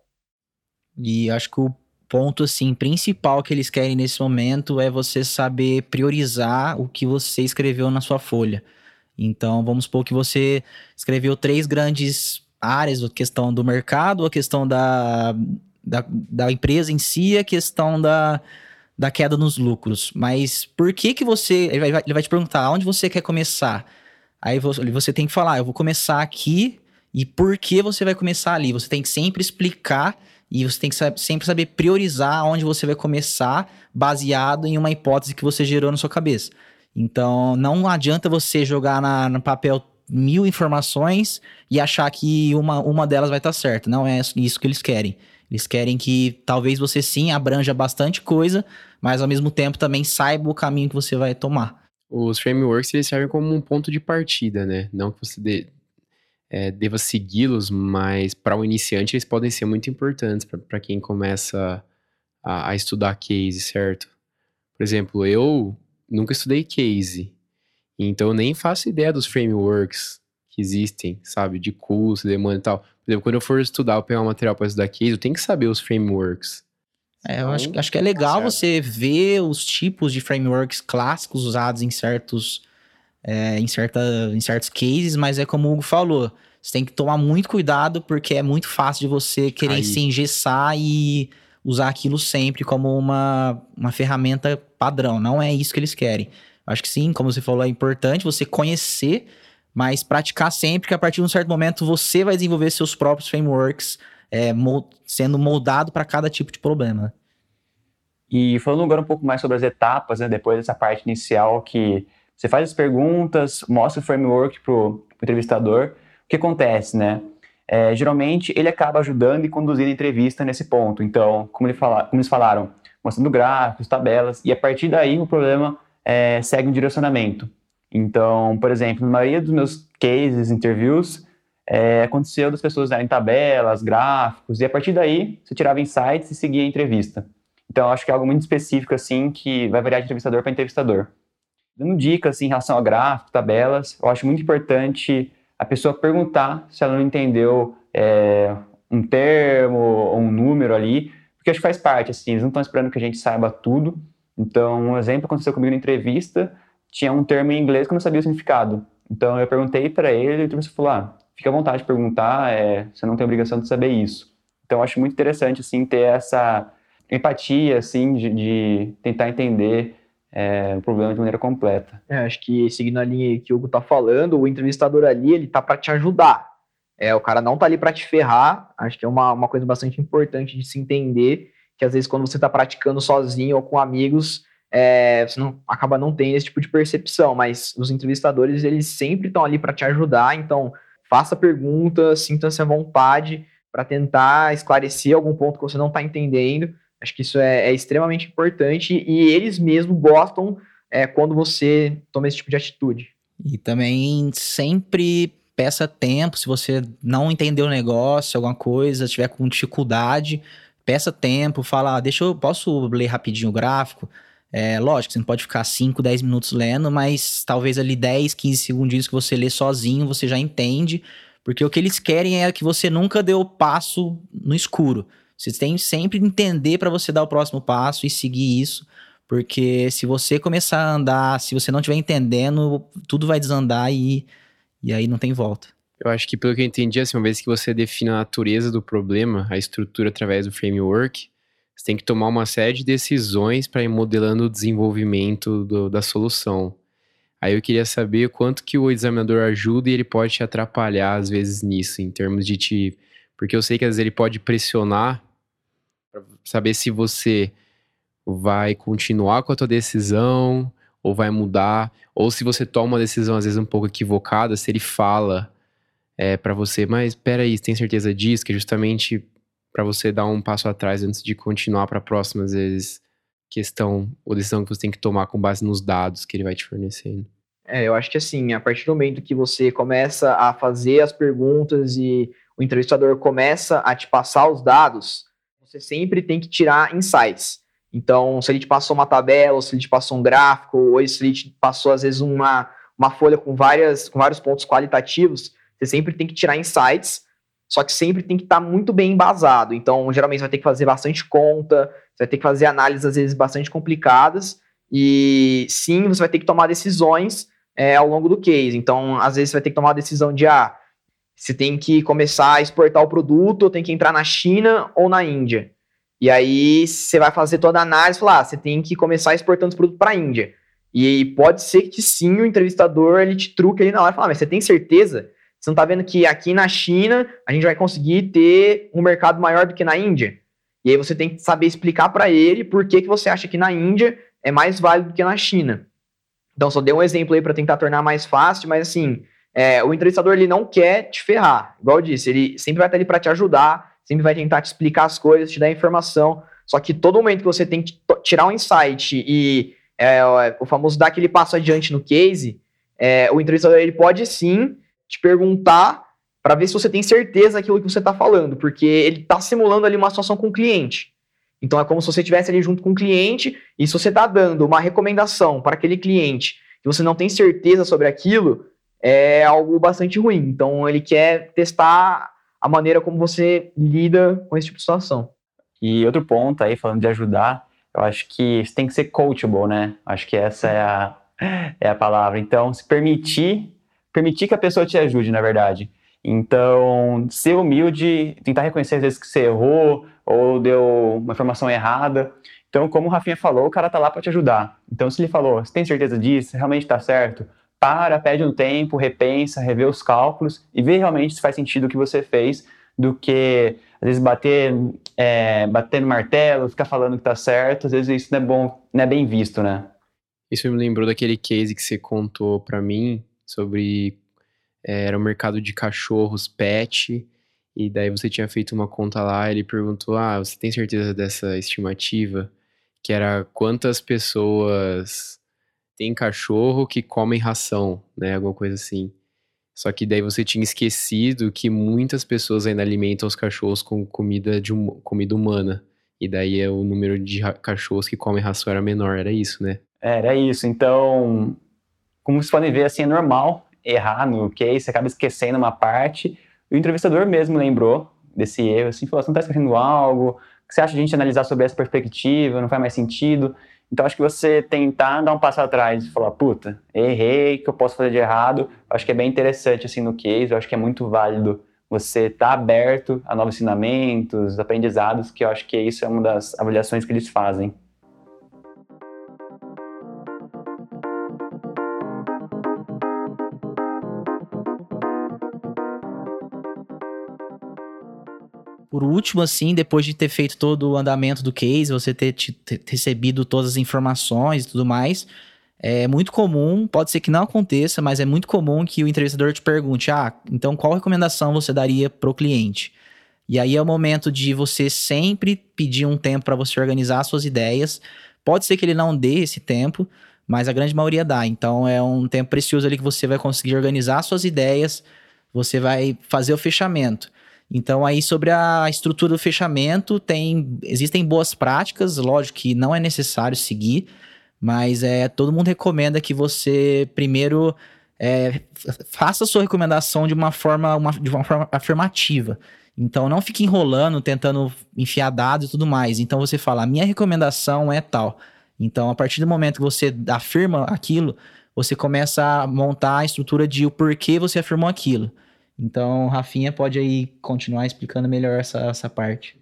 E acho que o ponto, assim, principal que eles querem nesse momento é você saber priorizar o que você escreveu na sua folha. Então, vamos supor que você escreveu três grandes áreas, a questão do mercado, a questão da, da, da empresa em si, a questão da, da queda nos lucros. Mas por que que você... Ele vai, ele vai te perguntar, onde você quer começar? Aí você tem que falar, eu vou começar aqui e por que você vai começar ali. Você tem que sempre explicar e você tem que sempre saber priorizar onde você vai começar, baseado em uma hipótese que você gerou na sua cabeça. Então, não adianta você jogar na, no papel mil informações e achar que uma, uma delas vai estar certa. Não é isso que eles querem. Eles querem que talvez você sim abranja bastante coisa, mas ao mesmo tempo também saiba o caminho que você vai tomar. Os frameworks eles servem como um ponto de partida, né? Não que você de, é, deva segui-los, mas para o um iniciante eles podem ser muito importantes para quem começa a, a estudar case, certo? Por exemplo, eu nunca estudei case, então eu nem faço ideia dos frameworks que existem, sabe? De curso, demanda e tal. Por exemplo, quando eu for estudar, eu pegar um material para estudar case, eu tenho que saber os frameworks. É, eu acho, acho que é legal tá você ver os tipos de frameworks clássicos usados em certos, é, em, certa, em certos cases, mas é como o Hugo falou, você tem que tomar muito cuidado porque é muito fácil de você querer Aí. se engessar e usar aquilo sempre como uma, uma ferramenta padrão. Não é isso que eles querem. Acho que sim, como você falou, é importante você conhecer, mas praticar sempre, que a partir de um certo momento você vai desenvolver seus próprios frameworks, é, mold, sendo moldado para cada tipo de problema. E falando agora um pouco mais sobre as etapas, né, depois dessa parte inicial que você faz as perguntas, mostra o framework para o entrevistador, o que acontece, né? É, geralmente ele acaba ajudando e conduzindo a entrevista nesse ponto. Então, como, ele fala, como eles falaram, mostrando gráficos, tabelas, e a partir daí o problema é, segue um direcionamento. Então, por exemplo, na maioria dos meus cases, interviews, é, aconteceu das pessoas darem tabelas, gráficos, e a partir daí você tirava insights e seguia a entrevista. Então, acho que é algo muito específico, assim, que vai variar de entrevistador para entrevistador. Dando dicas assim, em relação a gráficos, tabelas, eu acho muito importante a pessoa perguntar se ela não entendeu é, um termo ou um número ali, porque acho que faz parte, assim, eles não estão esperando que a gente saiba tudo. Então, um exemplo aconteceu comigo na entrevista, tinha um termo em inglês que eu não sabia o significado. Então, eu perguntei para ele e o entrevistador falou, ah, fica à vontade de perguntar, é, você não tem obrigação de saber isso. Então, acho muito interessante, assim, ter essa empatia, assim, de, de tentar entender é, o problema de maneira completa. É, acho que seguindo a linha que o Hugo tá falando, o entrevistador ali, ele tá para te ajudar. É, o cara não tá ali para te ferrar. Acho que é uma, uma coisa bastante importante de se entender que às vezes quando você tá praticando sozinho ou com amigos, é, você não, acaba não tendo esse tipo de percepção, mas os entrevistadores, eles sempre estão ali para te ajudar, então faça perguntas, sinta-se à vontade para tentar esclarecer algum ponto que você não está entendendo. Acho que isso é, é, extremamente importante e eles mesmos gostam é, quando você toma esse tipo de atitude. E também sempre peça tempo, se você não entendeu o negócio, alguma coisa, tiver com dificuldade, peça tempo, fala, ah, deixa eu, posso ler rapidinho o gráfico? É, lógico, você não pode ficar 5, 10 minutos lendo, mas talvez ali 10, 15 segundos que você lê sozinho, você já entende, porque o que eles querem é que você nunca dê o passo no escuro. Você tem sempre entender para você dar o próximo passo e seguir isso, porque se você começar a andar, se você não estiver entendendo, tudo vai desandar e, e aí não tem volta. Eu acho que pelo que eu entendi, assim, uma vez que você define a natureza do problema, a estrutura através do framework, você tem que tomar uma série de decisões para ir modelando o desenvolvimento do, da solução. Aí eu queria saber quanto que o examinador ajuda e ele pode te atrapalhar às vezes nisso, em termos de te porque eu sei que às vezes ele pode pressionar para saber se você vai continuar com a tua decisão ou vai mudar, ou se você toma uma decisão às vezes um pouco equivocada, se ele fala é, para você, mas peraí, tem certeza disso? Que é justamente para você dar um passo atrás antes de continuar para a próxima, às vezes, questão ou decisão que você tem que tomar com base nos dados que ele vai te fornecendo. É, eu acho que assim, a partir do momento que você começa a fazer as perguntas e o entrevistador começa a te passar os dados, você sempre tem que tirar insights. Então, se ele te passou uma tabela, ou se ele te passou um gráfico, ou se ele te passou, às vezes, uma, uma folha com, várias, com vários pontos qualitativos, você sempre tem que tirar insights, só que sempre tem que estar tá muito bem embasado. Então, geralmente, você vai ter que fazer bastante conta, você vai ter que fazer análises, às vezes, bastante complicadas, e sim, você vai ter que tomar decisões é, ao longo do case. Então, às vezes, você vai ter que tomar a decisão de, ah, você tem que começar a exportar o produto, ou tem que entrar na China ou na Índia. E aí você vai fazer toda a análise e falar, ah, você tem que começar exportando esse produto para a Índia. E pode ser que sim, o entrevistador ele te truque ali na hora e fala, ah, mas você tem certeza? Você não tá vendo que aqui na China a gente vai conseguir ter um mercado maior do que na Índia? E aí você tem que saber explicar para ele por que, que você acha que na Índia é mais válido do que na China. Então, só dei um exemplo aí para tentar tornar mais fácil, mas assim, é, o entrevistador ele não quer te ferrar. Igual eu disse, ele sempre vai estar ali para te ajudar, sempre vai tentar te explicar as coisas, te dar informação. Só que todo momento que você tem que tirar um insight e é, o famoso dar aquele passo adiante no case, é, o entrevistador ele pode sim te perguntar para ver se você tem certeza daquilo que você está falando, porque ele está simulando ali uma situação com o cliente. Então é como se você estivesse ali junto com o cliente e se você está dando uma recomendação para aquele cliente que você não tem certeza sobre aquilo, é algo bastante ruim. Então ele quer testar a maneira como você lida com esse tipo de situação. E outro ponto aí, falando de ajudar, eu acho que você tem que ser coachable, né? Acho que essa é a, é a palavra. Então, se permitir, permitir que a pessoa te ajude, na verdade. Então, ser humilde, tentar reconhecer às vezes que você errou ou deu uma informação errada. Então, como o Rafinha falou, o cara tá lá para te ajudar. Então, se ele falou, você tem certeza disso? Realmente tá certo? Para, pede um tempo, repensa, revê os cálculos e vê realmente se faz sentido o que você fez do que às vezes bater, é, bater no martelo, ficar falando que tá certo, às vezes isso não é bom, não é bem visto, né? Isso me lembrou daquele case que você contou para mim sobre é, era o um mercado de cachorros pet e daí você tinha feito uma conta lá, ele perguntou: "Ah, você tem certeza dessa estimativa?" Que era quantas pessoas têm cachorro que comem ração, né, alguma coisa assim. Só que daí você tinha esquecido que muitas pessoas ainda alimentam os cachorros com comida, de um, comida humana. E daí é o número de cachorros que comem ração era menor, era isso, né? Era isso. Então, como vocês podem ver, assim, é normal errar no case, você acaba esquecendo uma parte. O entrevistador mesmo lembrou desse erro, assim, falou, você não está esquecendo algo, o que você acha de a gente analisar sobre essa perspectiva, não faz mais sentido. Então, acho que você tentar dar um passo atrás e falar, puta, errei, que eu posso fazer de errado, acho que é bem interessante, assim, no case, eu acho que é muito válido você estar tá aberto a novos ensinamentos, aprendizados, que eu acho que isso é uma das avaliações que eles fazem. Por último, assim, depois de ter feito todo o andamento do case, você ter, ter recebido todas as informações e tudo mais, é muito comum, pode ser que não aconteça, mas é muito comum que o entrevistador te pergunte: ah, então qual recomendação você daria para o cliente? E aí é o momento de você sempre pedir um tempo para você organizar suas ideias. Pode ser que ele não dê esse tempo, mas a grande maioria dá. Então é um tempo precioso ali que você vai conseguir organizar suas ideias, você vai fazer o fechamento. Então, aí sobre a estrutura do fechamento, tem existem boas práticas, lógico que não é necessário seguir, mas é todo mundo recomenda que você primeiro é, faça a sua recomendação de uma forma, uma, de uma forma afirmativa. Então, não fique enrolando, tentando enfiar dados e tudo mais. Então, você fala, a minha recomendação é tal. Então, a partir do momento que você afirma aquilo, você começa a montar a estrutura de o porquê você afirmou aquilo. Então, Rafinha pode aí continuar explicando melhor essa, essa parte.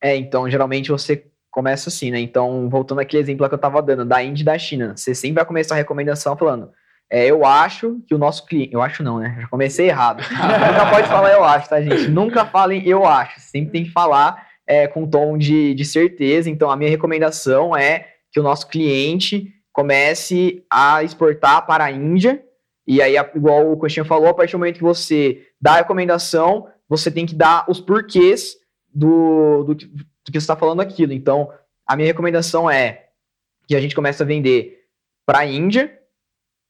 É, então, geralmente você começa assim, né? Então, voltando àquele exemplo que eu tava dando, da Índia e da China, você sempre vai começar a recomendação falando, é, eu acho que o nosso cliente, eu acho não, né? Já comecei errado. Nunca pode falar eu acho, tá, gente? Nunca falem eu acho, sempre tem que falar é, com tom de, de certeza. Então, a minha recomendação é que o nosso cliente comece a exportar para a Índia e aí, igual o Coxinha falou, a partir do momento que você dá a recomendação, você tem que dar os porquês do, do, do que você está falando aquilo. Então, a minha recomendação é que a gente comece a vender para a Índia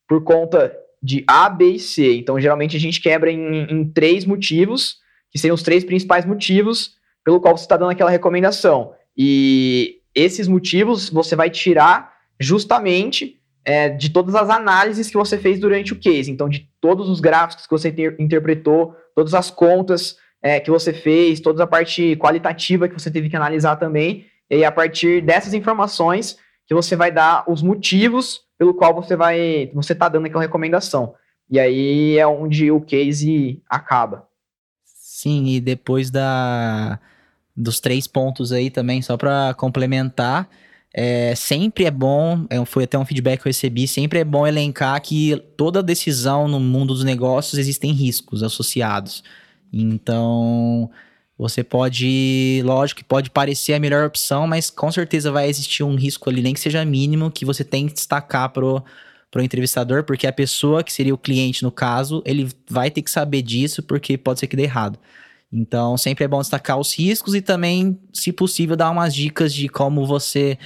por conta de A, B e C. Então, geralmente a gente quebra em, em três motivos, que seriam os três principais motivos pelo qual você está dando aquela recomendação. E esses motivos você vai tirar justamente é, de todas as análises que você fez durante o case. Então, de todos os gráficos que você ter, interpretou, todas as contas é, que você fez, toda a parte qualitativa que você teve que analisar também. E a partir dessas informações, que você vai dar os motivos pelo qual você vai você está dando aquela recomendação. E aí é onde o case acaba. Sim, e depois da dos três pontos aí também, só para complementar, é, sempre é bom, é, foi até um feedback que eu recebi, sempre é bom elencar que toda decisão no mundo dos negócios existem riscos associados. Então, você pode, lógico que pode parecer a melhor opção, mas com certeza vai existir um risco ali, nem que seja mínimo, que você tem que destacar pro, pro entrevistador, porque a pessoa que seria o cliente no caso, ele vai ter que saber disso, porque pode ser que dê errado. Então, sempre é bom destacar os riscos e também, se possível, dar umas dicas de como você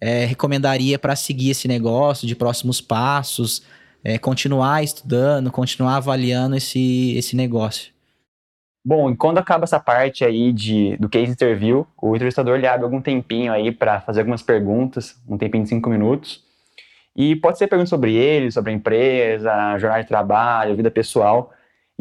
é, recomendaria para seguir esse negócio, de próximos passos, é, continuar estudando, continuar avaliando esse, esse negócio. Bom, e quando acaba essa parte aí de, do case interview, o entrevistador ele abre algum tempinho aí para fazer algumas perguntas, um tempinho de cinco minutos. E pode ser perguntas sobre ele, sobre a empresa, jornada de trabalho, vida pessoal.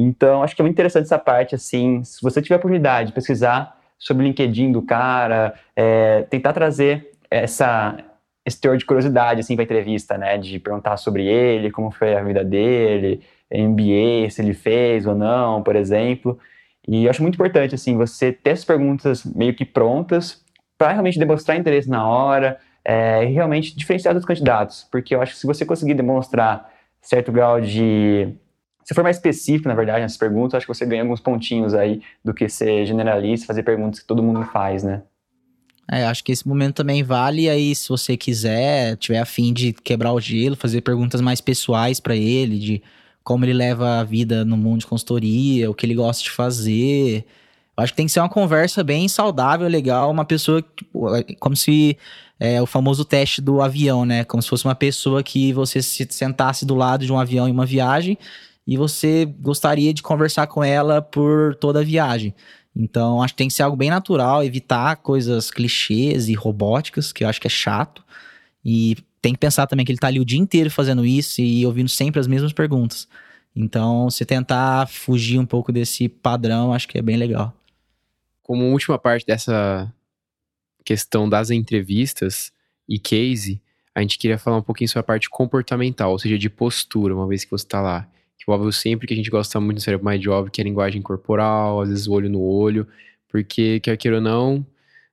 Então, acho que é muito interessante essa parte, assim, se você tiver a oportunidade de pesquisar sobre o LinkedIn do cara, é, tentar trazer essa, esse teor de curiosidade, assim, para entrevista, né, de perguntar sobre ele, como foi a vida dele, MBA, se ele fez ou não, por exemplo. E eu acho muito importante, assim, você ter essas perguntas meio que prontas para realmente demonstrar interesse na hora é, e realmente diferenciar dos candidatos, porque eu acho que se você conseguir demonstrar certo grau de se for mais específico, na verdade, nessas perguntas, acho que você ganha alguns pontinhos aí do que ser generalista, fazer perguntas que todo mundo faz, né? É, acho que esse momento também vale. Aí, se você quiser, tiver afim de quebrar o gelo, fazer perguntas mais pessoais para ele, de como ele leva a vida no mundo de consultoria, o que ele gosta de fazer. acho que tem que ser uma conversa bem saudável, legal, uma pessoa, é, como se é, o famoso teste do avião, né? Como se fosse uma pessoa que você se sentasse do lado de um avião em uma viagem e você gostaria de conversar com ela por toda a viagem. Então, acho que tem que ser algo bem natural, evitar coisas clichês e robóticas, que eu acho que é chato. E tem que pensar também que ele está ali o dia inteiro fazendo isso e ouvindo sempre as mesmas perguntas. Então, se tentar fugir um pouco desse padrão, acho que é bem legal. Como última parte dessa questão das entrevistas e case, a gente queria falar um pouquinho sobre a parte comportamental, ou seja, de postura, uma vez que você está lá que óbvio sempre que a gente gosta muito do cérebro mais job, que é linguagem corporal, às vezes olho no olho, porque quer queira ou não,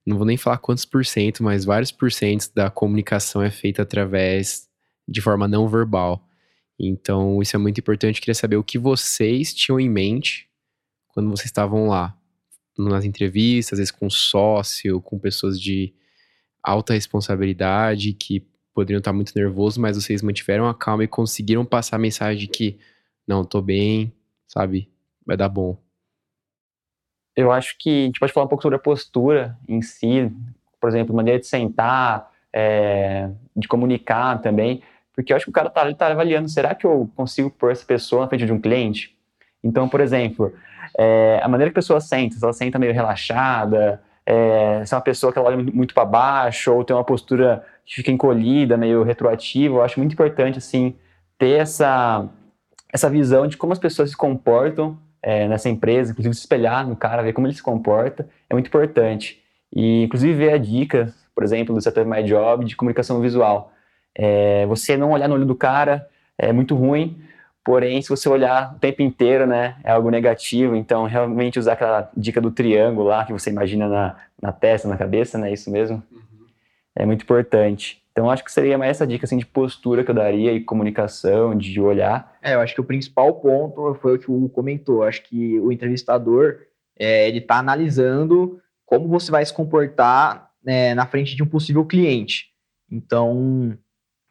não vou nem falar quantos por cento, mas vários porcentos da comunicação é feita através de forma não verbal. Então, isso é muito importante. Eu queria saber o que vocês tinham em mente quando vocês estavam lá, nas entrevistas, às vezes com sócio, com pessoas de alta responsabilidade que poderiam estar muito nervosos, mas vocês mantiveram a calma e conseguiram passar a mensagem de que não, tô bem, sabe? Vai dar bom. Eu acho que a gente pode falar um pouco sobre a postura em si, por exemplo, maneira de sentar, é, de comunicar também, porque eu acho que o cara tá, tá avaliando, será que eu consigo pôr essa pessoa na frente de um cliente? Então, por exemplo, é, a maneira que a pessoa senta, se ela senta meio relaxada, é, se é uma pessoa que ela olha muito para baixo, ou tem uma postura que fica encolhida, meio retroativa, eu acho muito importante, assim, ter essa essa visão de como as pessoas se comportam é, nessa empresa, inclusive se espelhar no cara, ver como ele se comporta, é muito importante. E, inclusive, ver a dica, por exemplo, do Setup My Job de comunicação visual. É, você não olhar no olho do cara é muito ruim, porém, se você olhar o tempo inteiro, né, é algo negativo. Então, realmente usar aquela dica do triângulo lá, que você imagina na, na testa, na cabeça, né, isso mesmo, uhum. é muito importante. Então, acho que seria mais essa dica assim, de postura que eu daria e comunicação, de olhar. É, eu acho que o principal ponto foi o que o Hugo comentou. Acho que o entrevistador, é, ele está analisando como você vai se comportar né, na frente de um possível cliente. Então,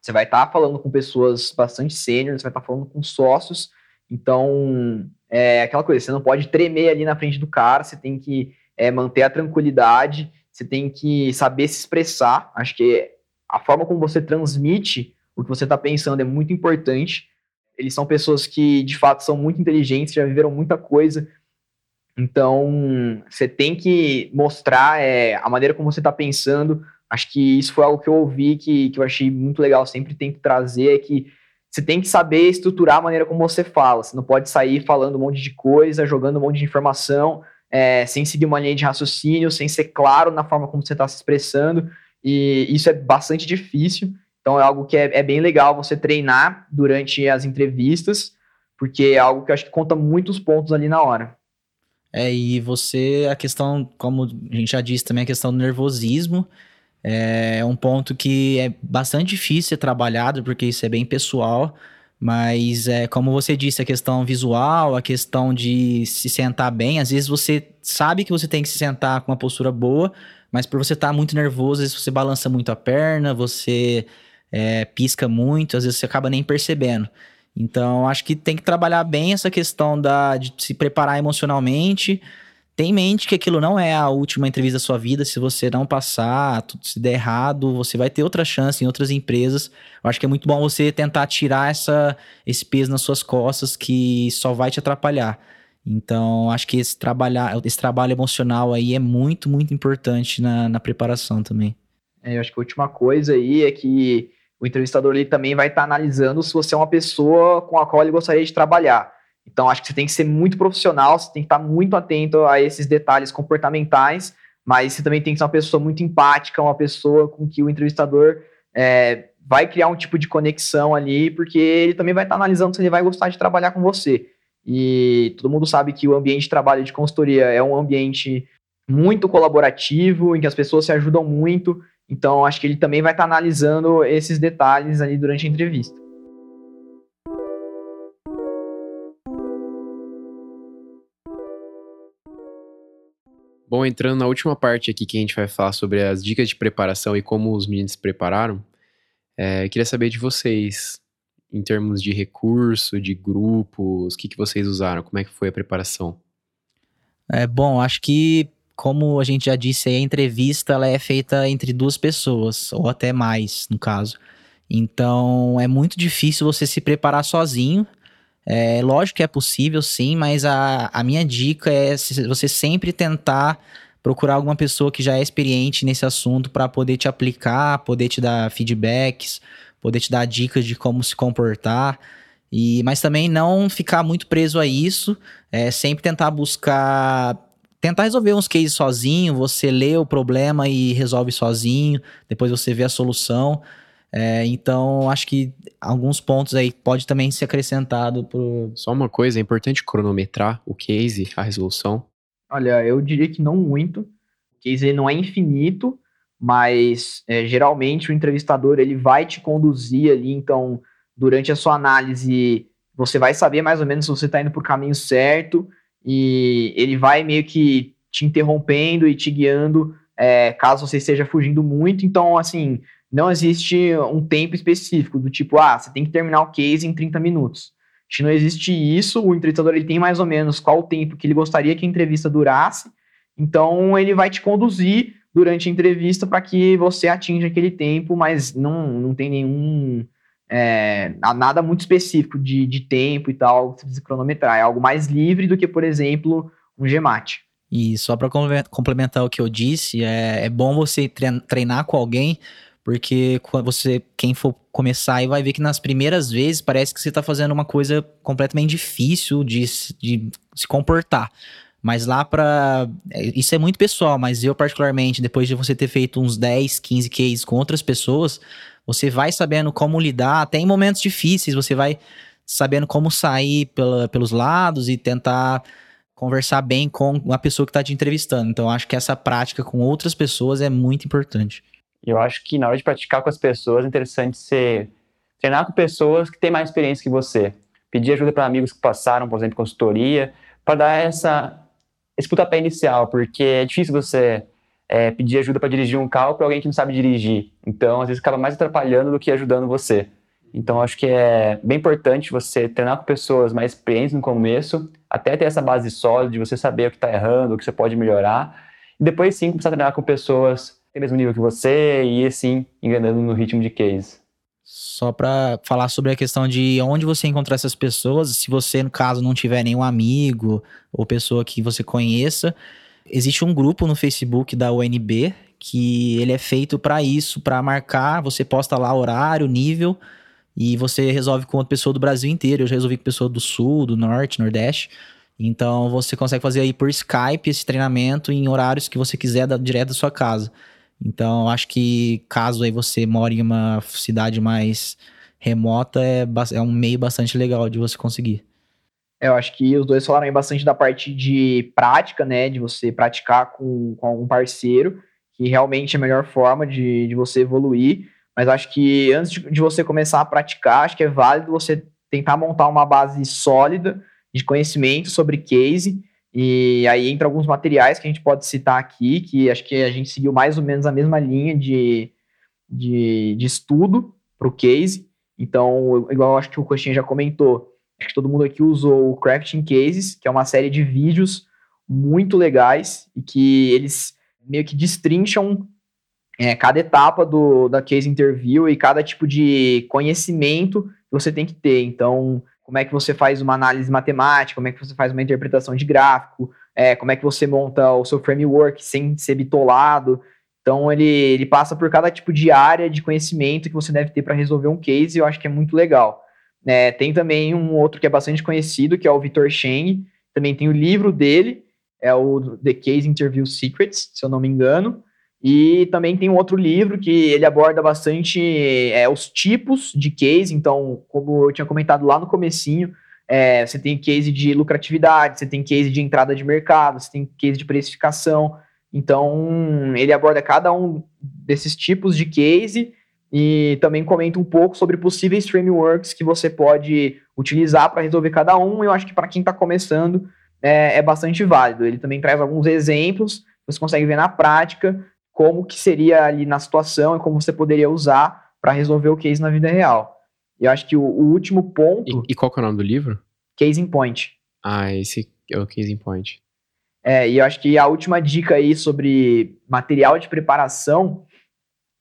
você vai estar tá falando com pessoas bastante sêniores, você vai estar tá falando com sócios. Então, é aquela coisa, você não pode tremer ali na frente do cara, você tem que é, manter a tranquilidade, você tem que saber se expressar. Acho que a forma como você transmite o que você está pensando é muito importante. Eles são pessoas que, de fato, são muito inteligentes, já viveram muita coisa. Então, você tem que mostrar é, a maneira como você está pensando. Acho que isso foi algo que eu ouvi, que, que eu achei muito legal, sempre que trazer, é que você tem que saber estruturar a maneira como você fala. Você não pode sair falando um monte de coisa, jogando um monte de informação, é, sem seguir uma linha de raciocínio, sem ser claro na forma como você está se expressando. E isso é bastante difícil. Então é algo que é, é bem legal você treinar durante as entrevistas, porque é algo que acho que conta muitos pontos ali na hora. É, e você, a questão, como a gente já disse também, a questão do nervosismo. É um ponto que é bastante difícil ser trabalhado, porque isso é bem pessoal. Mas, é, como você disse, a questão visual, a questão de se sentar bem, às vezes você sabe que você tem que se sentar com uma postura boa, mas por você estar tá muito nervoso, às vezes você balança muito a perna, você é, pisca muito, às vezes você acaba nem percebendo. Então, acho que tem que trabalhar bem essa questão da, de se preparar emocionalmente. Tem em mente que aquilo não é a última entrevista da sua vida. Se você não passar, tudo se der errado, você vai ter outra chance em outras empresas. Eu acho que é muito bom você tentar tirar essa, esse peso nas suas costas que só vai te atrapalhar. Então, acho que esse, trabalhar, esse trabalho emocional aí é muito, muito importante na, na preparação também. É, eu acho que a última coisa aí é que o entrevistador ele também vai estar tá analisando se você é uma pessoa com a qual ele gostaria de trabalhar. Então, acho que você tem que ser muito profissional, você tem que estar tá muito atento a esses detalhes comportamentais, mas você também tem que ser uma pessoa muito empática, uma pessoa com que o entrevistador é, vai criar um tipo de conexão ali, porque ele também vai estar tá analisando se ele vai gostar de trabalhar com você. E todo mundo sabe que o ambiente de trabalho de consultoria é um ambiente muito colaborativo, em que as pessoas se ajudam muito. Então, acho que ele também vai estar tá analisando esses detalhes ali durante a entrevista. Bom, entrando na última parte aqui que a gente vai falar sobre as dicas de preparação e como os meninos se prepararam, é, queria saber de vocês, em termos de recurso, de grupos, o que, que vocês usaram, como é que foi a preparação? É bom, acho que como a gente já disse, a entrevista ela é feita entre duas pessoas, ou até mais, no caso. Então, é muito difícil você se preparar sozinho. É lógico que é possível, sim, mas a, a minha dica é você sempre tentar procurar alguma pessoa que já é experiente nesse assunto para poder te aplicar, poder te dar feedbacks, poder te dar dicas de como se comportar. E, mas também não ficar muito preso a isso, é, sempre tentar buscar tentar resolver uns cases sozinho, você lê o problema e resolve sozinho, depois você vê a solução. É, então, acho que alguns pontos aí pode também ser acrescentado pro... Só uma coisa, é importante cronometrar o case, a resolução? Olha, eu diria que não muito. O case não é infinito, mas é, geralmente o entrevistador ele vai te conduzir ali, então durante a sua análise você vai saber mais ou menos se você está indo o caminho certo e ele vai meio que te interrompendo e te guiando é, caso você esteja fugindo muito. Então, assim, não existe um tempo específico do tipo, ah, você tem que terminar o case em 30 minutos. Se não existe isso, o entrevistador ele tem mais ou menos qual o tempo que ele gostaria que a entrevista durasse. Então, ele vai te conduzir durante a entrevista para que você atinja aquele tempo, mas não, não tem nenhum é, nada muito específico de, de tempo e tal que você precisa cronometrar. É algo mais livre do que, por exemplo, um GMAT. E só para complementar o que eu disse, é, é bom você treinar com alguém, porque você, quem for começar aí vai ver que nas primeiras vezes parece que você está fazendo uma coisa completamente difícil de, de se comportar. Mas lá para é, Isso é muito pessoal, mas eu, particularmente, depois de você ter feito uns 10, 15 cases com outras pessoas, você vai sabendo como lidar, até em momentos difíceis, você vai sabendo como sair pela, pelos lados e tentar conversar bem com a pessoa que está te entrevistando. Então, acho que essa prática com outras pessoas é muito importante. Eu acho que na hora de praticar com as pessoas é interessante ser treinar com pessoas que têm mais experiência que você. Pedir ajuda para amigos que passaram, por exemplo, consultoria, para dar essa esse pontapé inicial, porque é difícil você é, pedir ajuda para dirigir um carro para alguém que não sabe dirigir. Então, às vezes, acaba mais atrapalhando do que ajudando você. Então, acho que é bem importante você treinar com pessoas mais experientes no começo, até ter essa base sólida de você saber o que está errando, o que você pode melhorar. E depois, sim, começar a treinar com pessoas que têm o mesmo nível que você e, assim, enganando no ritmo de case. Só para falar sobre a questão de onde você encontrar essas pessoas, se você, no caso, não tiver nenhum amigo ou pessoa que você conheça, Existe um grupo no Facebook da UNB que ele é feito para isso, para marcar, você posta lá horário, nível e você resolve com outra pessoa do Brasil inteiro. Eu já resolvi com pessoa do Sul, do Norte, Nordeste. Então você consegue fazer aí por Skype esse treinamento em horários que você quiser direto da sua casa. Então acho que caso aí você mora em uma cidade mais remota, é, é um meio bastante legal de você conseguir. Eu acho que os dois falaram bastante da parte de prática, né? De você praticar com, com algum parceiro, que realmente é a melhor forma de, de você evoluir. Mas acho que antes de, de você começar a praticar, acho que é válido você tentar montar uma base sólida de conhecimento sobre case. E aí entra alguns materiais que a gente pode citar aqui, que acho que a gente seguiu mais ou menos a mesma linha de, de, de estudo para o case. Então, igual acho que o Coxinha já comentou, acho que todo mundo aqui usou o Crafting Cases, que é uma série de vídeos muito legais e que eles meio que destrincham é, cada etapa do, da case interview e cada tipo de conhecimento que você tem que ter. Então, como é que você faz uma análise matemática, como é que você faz uma interpretação de gráfico, é, como é que você monta o seu framework sem ser bitolado. Então, ele, ele passa por cada tipo de área de conhecimento que você deve ter para resolver um case, e eu acho que é muito legal. É, tem também um outro que é bastante conhecido, que é o Vitor Cheng, também tem o livro dele, é o The Case Interview Secrets, se eu não me engano, e também tem um outro livro que ele aborda bastante é, os tipos de case, então, como eu tinha comentado lá no comecinho, é, você tem case de lucratividade, você tem case de entrada de mercado, você tem case de precificação, então, ele aborda cada um desses tipos de case e também comenta um pouco sobre possíveis frameworks que você pode utilizar para resolver cada um. Eu acho que para quem está começando é, é, bastante válido. Ele também traz alguns exemplos, você consegue ver na prática como que seria ali na situação e como você poderia usar para resolver o case na vida real. E eu acho que o, o último ponto. E, e, qual que é o nome do livro? Casing Point. Ah, esse é o Casing Point. É, e eu acho que a última dica aí sobre material de preparação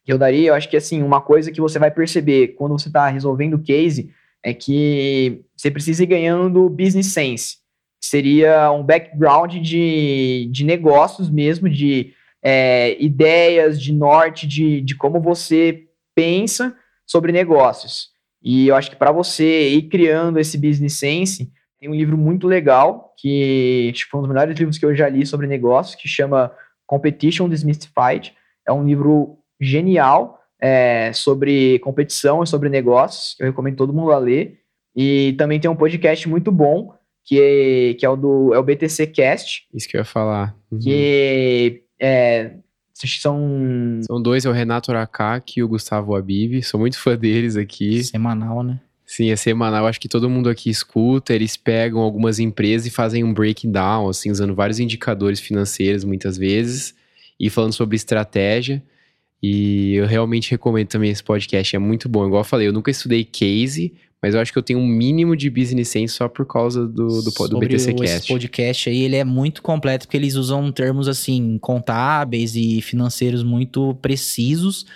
que eu daria, eu acho que assim, uma coisa que você vai perceber quando você está resolvendo o case é que você precisa ir ganhando business sense. Seria um background de, de negócios mesmo, de é, ideias, de norte, de, de como você pensa sobre negócios. E eu acho que para você ir criando esse business sense, tem um livro muito legal, que foi um dos melhores livros que eu já li sobre negócios, que chama Competition Demystified. É um livro genial é, sobre competição e sobre negócios, que eu recomendo todo mundo a ler. E também tem um podcast muito bom, que é, que é o do é o BTC Cast. Isso que eu ia falar. Uhum. Que é, são... São dois, é o Renato Aracaki e o Gustavo Abib. Sou muito fã deles aqui. Semanal, né? Sim, é semanal. Acho que todo mundo aqui escuta. Eles pegam algumas empresas e fazem um breakdown, assim, usando vários indicadores financeiros, muitas vezes, e falando sobre estratégia. E eu realmente recomendo também esse podcast. É muito bom. Igual eu falei, eu nunca estudei case, mas eu acho que eu tenho um mínimo de business sense só por causa do, do, do BTC o, Cast. Esse podcast aí, ele é muito completo, porque eles usam termos, assim, contábeis e financeiros muito precisos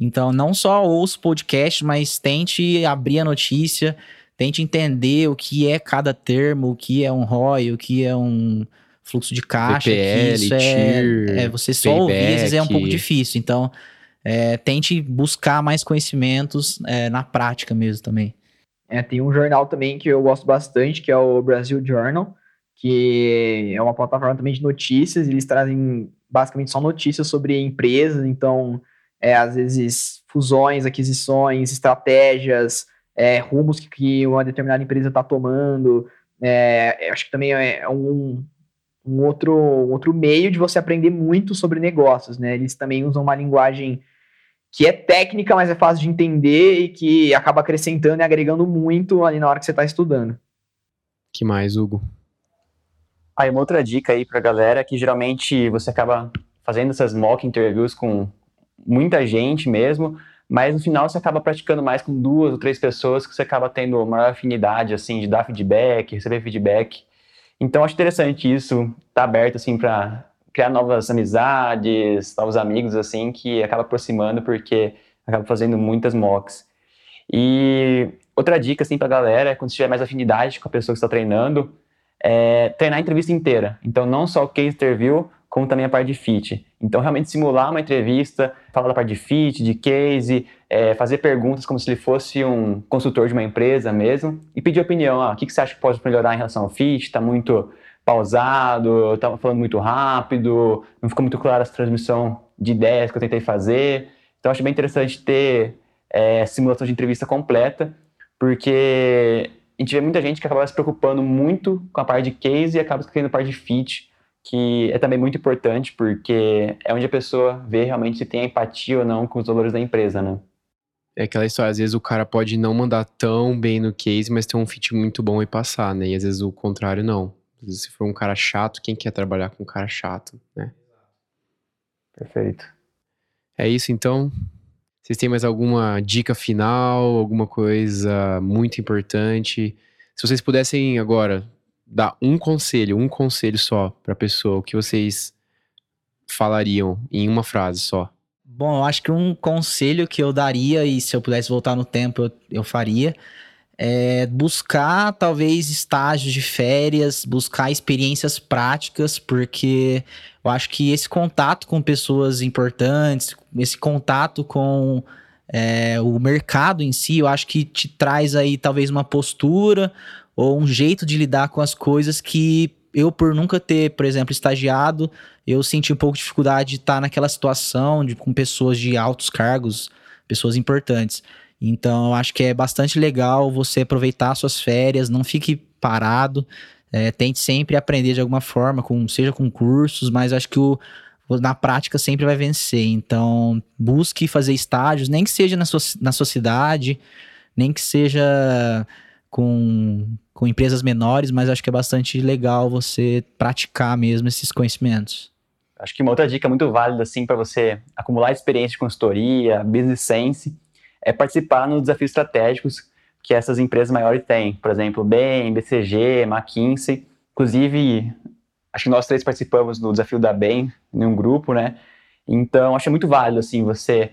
então, não só ouça o podcast, mas tente abrir a notícia, tente entender o que é cada termo, o que é um ROI, o que é um fluxo de caixa. PPL, isso é, é, você só payback. ouvir, às vezes é um pouco difícil. Então, é, tente buscar mais conhecimentos é, na prática mesmo também. É, tem um jornal também que eu gosto bastante, que é o Brasil Journal, que é uma plataforma também de notícias. Eles trazem basicamente só notícias sobre empresas, então é, às vezes fusões, aquisições, estratégias, é, rumos que, que, uma determinada empresa está tomando. É, acho que também é um, um, outro, um outro meio de você aprender muito sobre negócios. Né? Eles também usam uma linguagem que é técnica, mas é fácil de entender e que acaba acrescentando e agregando muito ali na hora que você está estudando. que mais, Hugo? Aí, uma outra dica aí para a galera que geralmente você acaba fazendo essas mock interviews com muita gente mesmo, mas no final você acaba praticando mais com duas ou três pessoas que você acaba tendo maior afinidade, assim, de dar feedback, receber feedback. Então, acho interessante isso, estar tá aberto, assim, para criar novas amizades, novos amigos, assim, que acaba aproximando porque acaba fazendo muitas mocks. E outra dica, assim, pra galera, é quando tiver mais afinidade com a pessoa que está treinando, é treinar a entrevista inteira. Então, não só o case interview, como também a parte de fit. Então, realmente simular uma entrevista, falar da parte de fit, de case, é, fazer perguntas como se ele fosse um consultor de uma empresa mesmo e pedir opinião. Ah, o que, que você acha que pode melhorar em relação ao fit? Está muito pausado, estava falando muito rápido, não ficou muito clara a transmissão de ideias que eu tentei fazer. Então, acho bem interessante ter é, simulação de entrevista completa, porque a gente vê muita gente que acaba se preocupando muito com a parte de case e acaba esquecendo a parte de fit que é também muito importante porque é onde a pessoa vê realmente se tem empatia ou não com os valores da empresa, né? É aquela história, às vezes o cara pode não mandar tão bem no case, mas ter um fit muito bom e passar, né? E às vezes o contrário não. Se for um cara chato, quem quer trabalhar com um cara chato, né? Perfeito. É isso então. Vocês têm mais alguma dica final, alguma coisa muito importante? Se vocês pudessem agora dar um conselho, um conselho só para a pessoa, o que vocês falariam em uma frase só? Bom, eu acho que um conselho que eu daria, e se eu pudesse voltar no tempo, eu, eu faria, é buscar talvez estágios de férias, buscar experiências práticas, porque eu acho que esse contato com pessoas importantes, esse contato com é, o mercado em si, eu acho que te traz aí talvez uma postura ou um jeito de lidar com as coisas que eu, por nunca ter, por exemplo, estagiado, eu senti um pouco de dificuldade de estar naquela situação de, com pessoas de altos cargos, pessoas importantes. Então, eu acho que é bastante legal você aproveitar suas férias, não fique parado, é, tente sempre aprender de alguma forma, com, seja com cursos, mas acho que o, na prática sempre vai vencer. Então, busque fazer estágios, nem que seja na sua, na sua cidade, nem que seja com, com empresas menores, mas acho que é bastante legal você praticar mesmo esses conhecimentos. Acho que uma outra dica muito válida assim para você acumular experiência de consultoria, business sense, é participar nos desafios estratégicos que essas empresas maiores têm. Por exemplo, BEM, BCG, McKinsey. Inclusive, acho que nós três participamos do desafio da BEM em um grupo, né? Então, acho muito válido, assim, você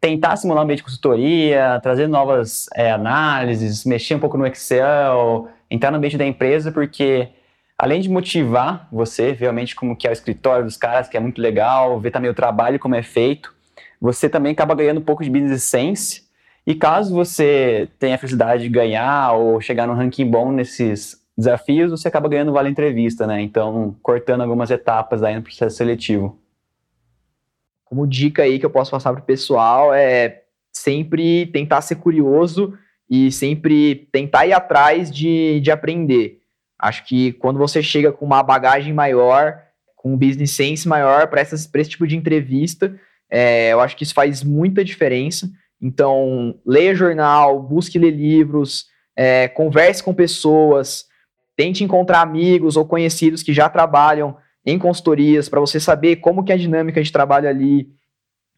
tentar simular um ambiente de consultoria, trazer novas é, análises, mexer um pouco no Excel, entrar no ambiente da empresa, porque além de motivar você, realmente como que é o escritório dos caras, que é muito legal, ver também o trabalho como é feito, você também acaba ganhando um pouco de business sense. E caso você tenha a felicidade de ganhar ou chegar num ranking bom nesses desafios, você acaba ganhando vale entrevista, né? Então, cortando algumas etapas aí no processo seletivo. Como dica aí que eu posso passar para o pessoal é sempre tentar ser curioso e sempre tentar ir atrás de, de aprender. Acho que quando você chega com uma bagagem maior, com um business sense maior para esse tipo de entrevista, é, eu acho que isso faz muita diferença. Então, leia jornal, busque ler livros, é, converse com pessoas, tente encontrar amigos ou conhecidos que já trabalham em consultorias para você saber como que é a dinâmica de trabalho ali,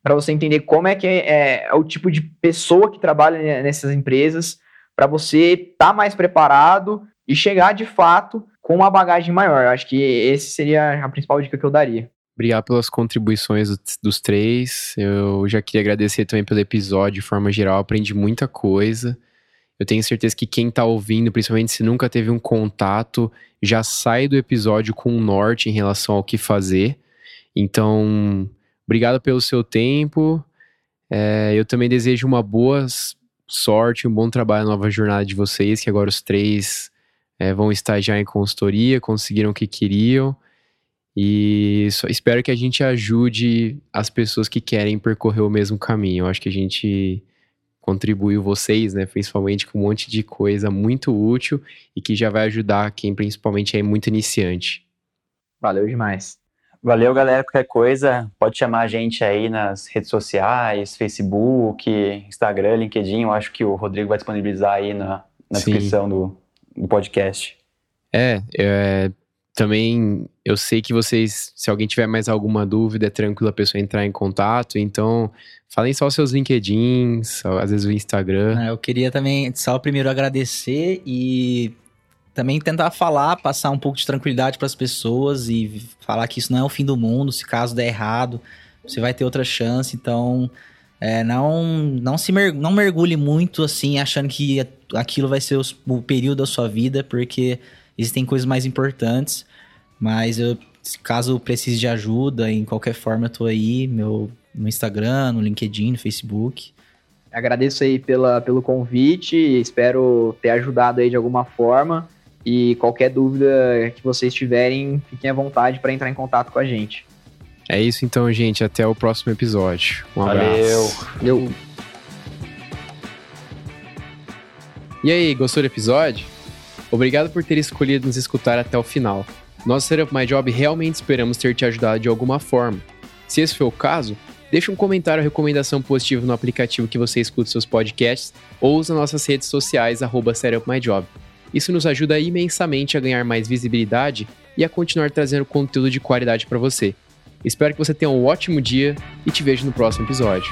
para você entender como é que é, é, o tipo de pessoa que trabalha nessas empresas, para você estar tá mais preparado e chegar de fato com uma bagagem maior. Eu acho que esse seria a principal dica que eu daria. Obrigado pelas contribuições dos três. Eu já queria agradecer também pelo episódio, de forma geral, aprendi muita coisa. Eu tenho certeza que quem está ouvindo, principalmente se nunca teve um contato, já sai do episódio com um norte em relação ao que fazer. Então, obrigado pelo seu tempo. É, eu também desejo uma boa sorte, um bom trabalho na nova jornada de vocês, que agora os três é, vão estar já em consultoria, conseguiram o que queriam. E só, espero que a gente ajude as pessoas que querem percorrer o mesmo caminho. Eu acho que a gente contribuiu vocês, né, principalmente com um monte de coisa muito útil e que já vai ajudar quem principalmente é muito iniciante. Valeu demais. Valeu, galera. Qualquer coisa, pode chamar a gente aí nas redes sociais, Facebook, Instagram, LinkedIn. Eu acho que o Rodrigo vai disponibilizar aí na, na descrição do, do podcast. É, é, também eu sei que vocês, se alguém tiver mais alguma dúvida, é tranquilo a pessoa entrar em contato. Então, falem só os seus LinkedIns, às vezes o Instagram. Ah, eu queria também só primeiro agradecer e também tentar falar, passar um pouco de tranquilidade para as pessoas e falar que isso não é o fim do mundo. Se caso der errado, você vai ter outra chance. Então, é, não não se mer não mergulhe muito assim, achando que aquilo vai ser o período da sua vida, porque existem coisas mais importantes. Mas eu, caso precise de ajuda, em qualquer forma, eu tô aí, meu, no Instagram, no LinkedIn, no Facebook. Agradeço aí pela, pelo convite, espero ter ajudado aí de alguma forma. E qualquer dúvida que vocês tiverem, fiquem à vontade para entrar em contato com a gente. É isso então, gente. Até o próximo episódio. Um Valeu. abraço. Valeu. E aí, gostou do episódio? Obrigado por ter escolhido nos escutar até o final. Nós, Setup My Job, realmente esperamos ter te ajudado de alguma forma. Se esse foi o caso, deixe um comentário ou recomendação positiva no aplicativo que você escuta seus podcasts ou nas nossas redes sociais, arroba SetupMyJob. Isso nos ajuda imensamente a ganhar mais visibilidade e a continuar trazendo conteúdo de qualidade para você. Espero que você tenha um ótimo dia e te vejo no próximo episódio.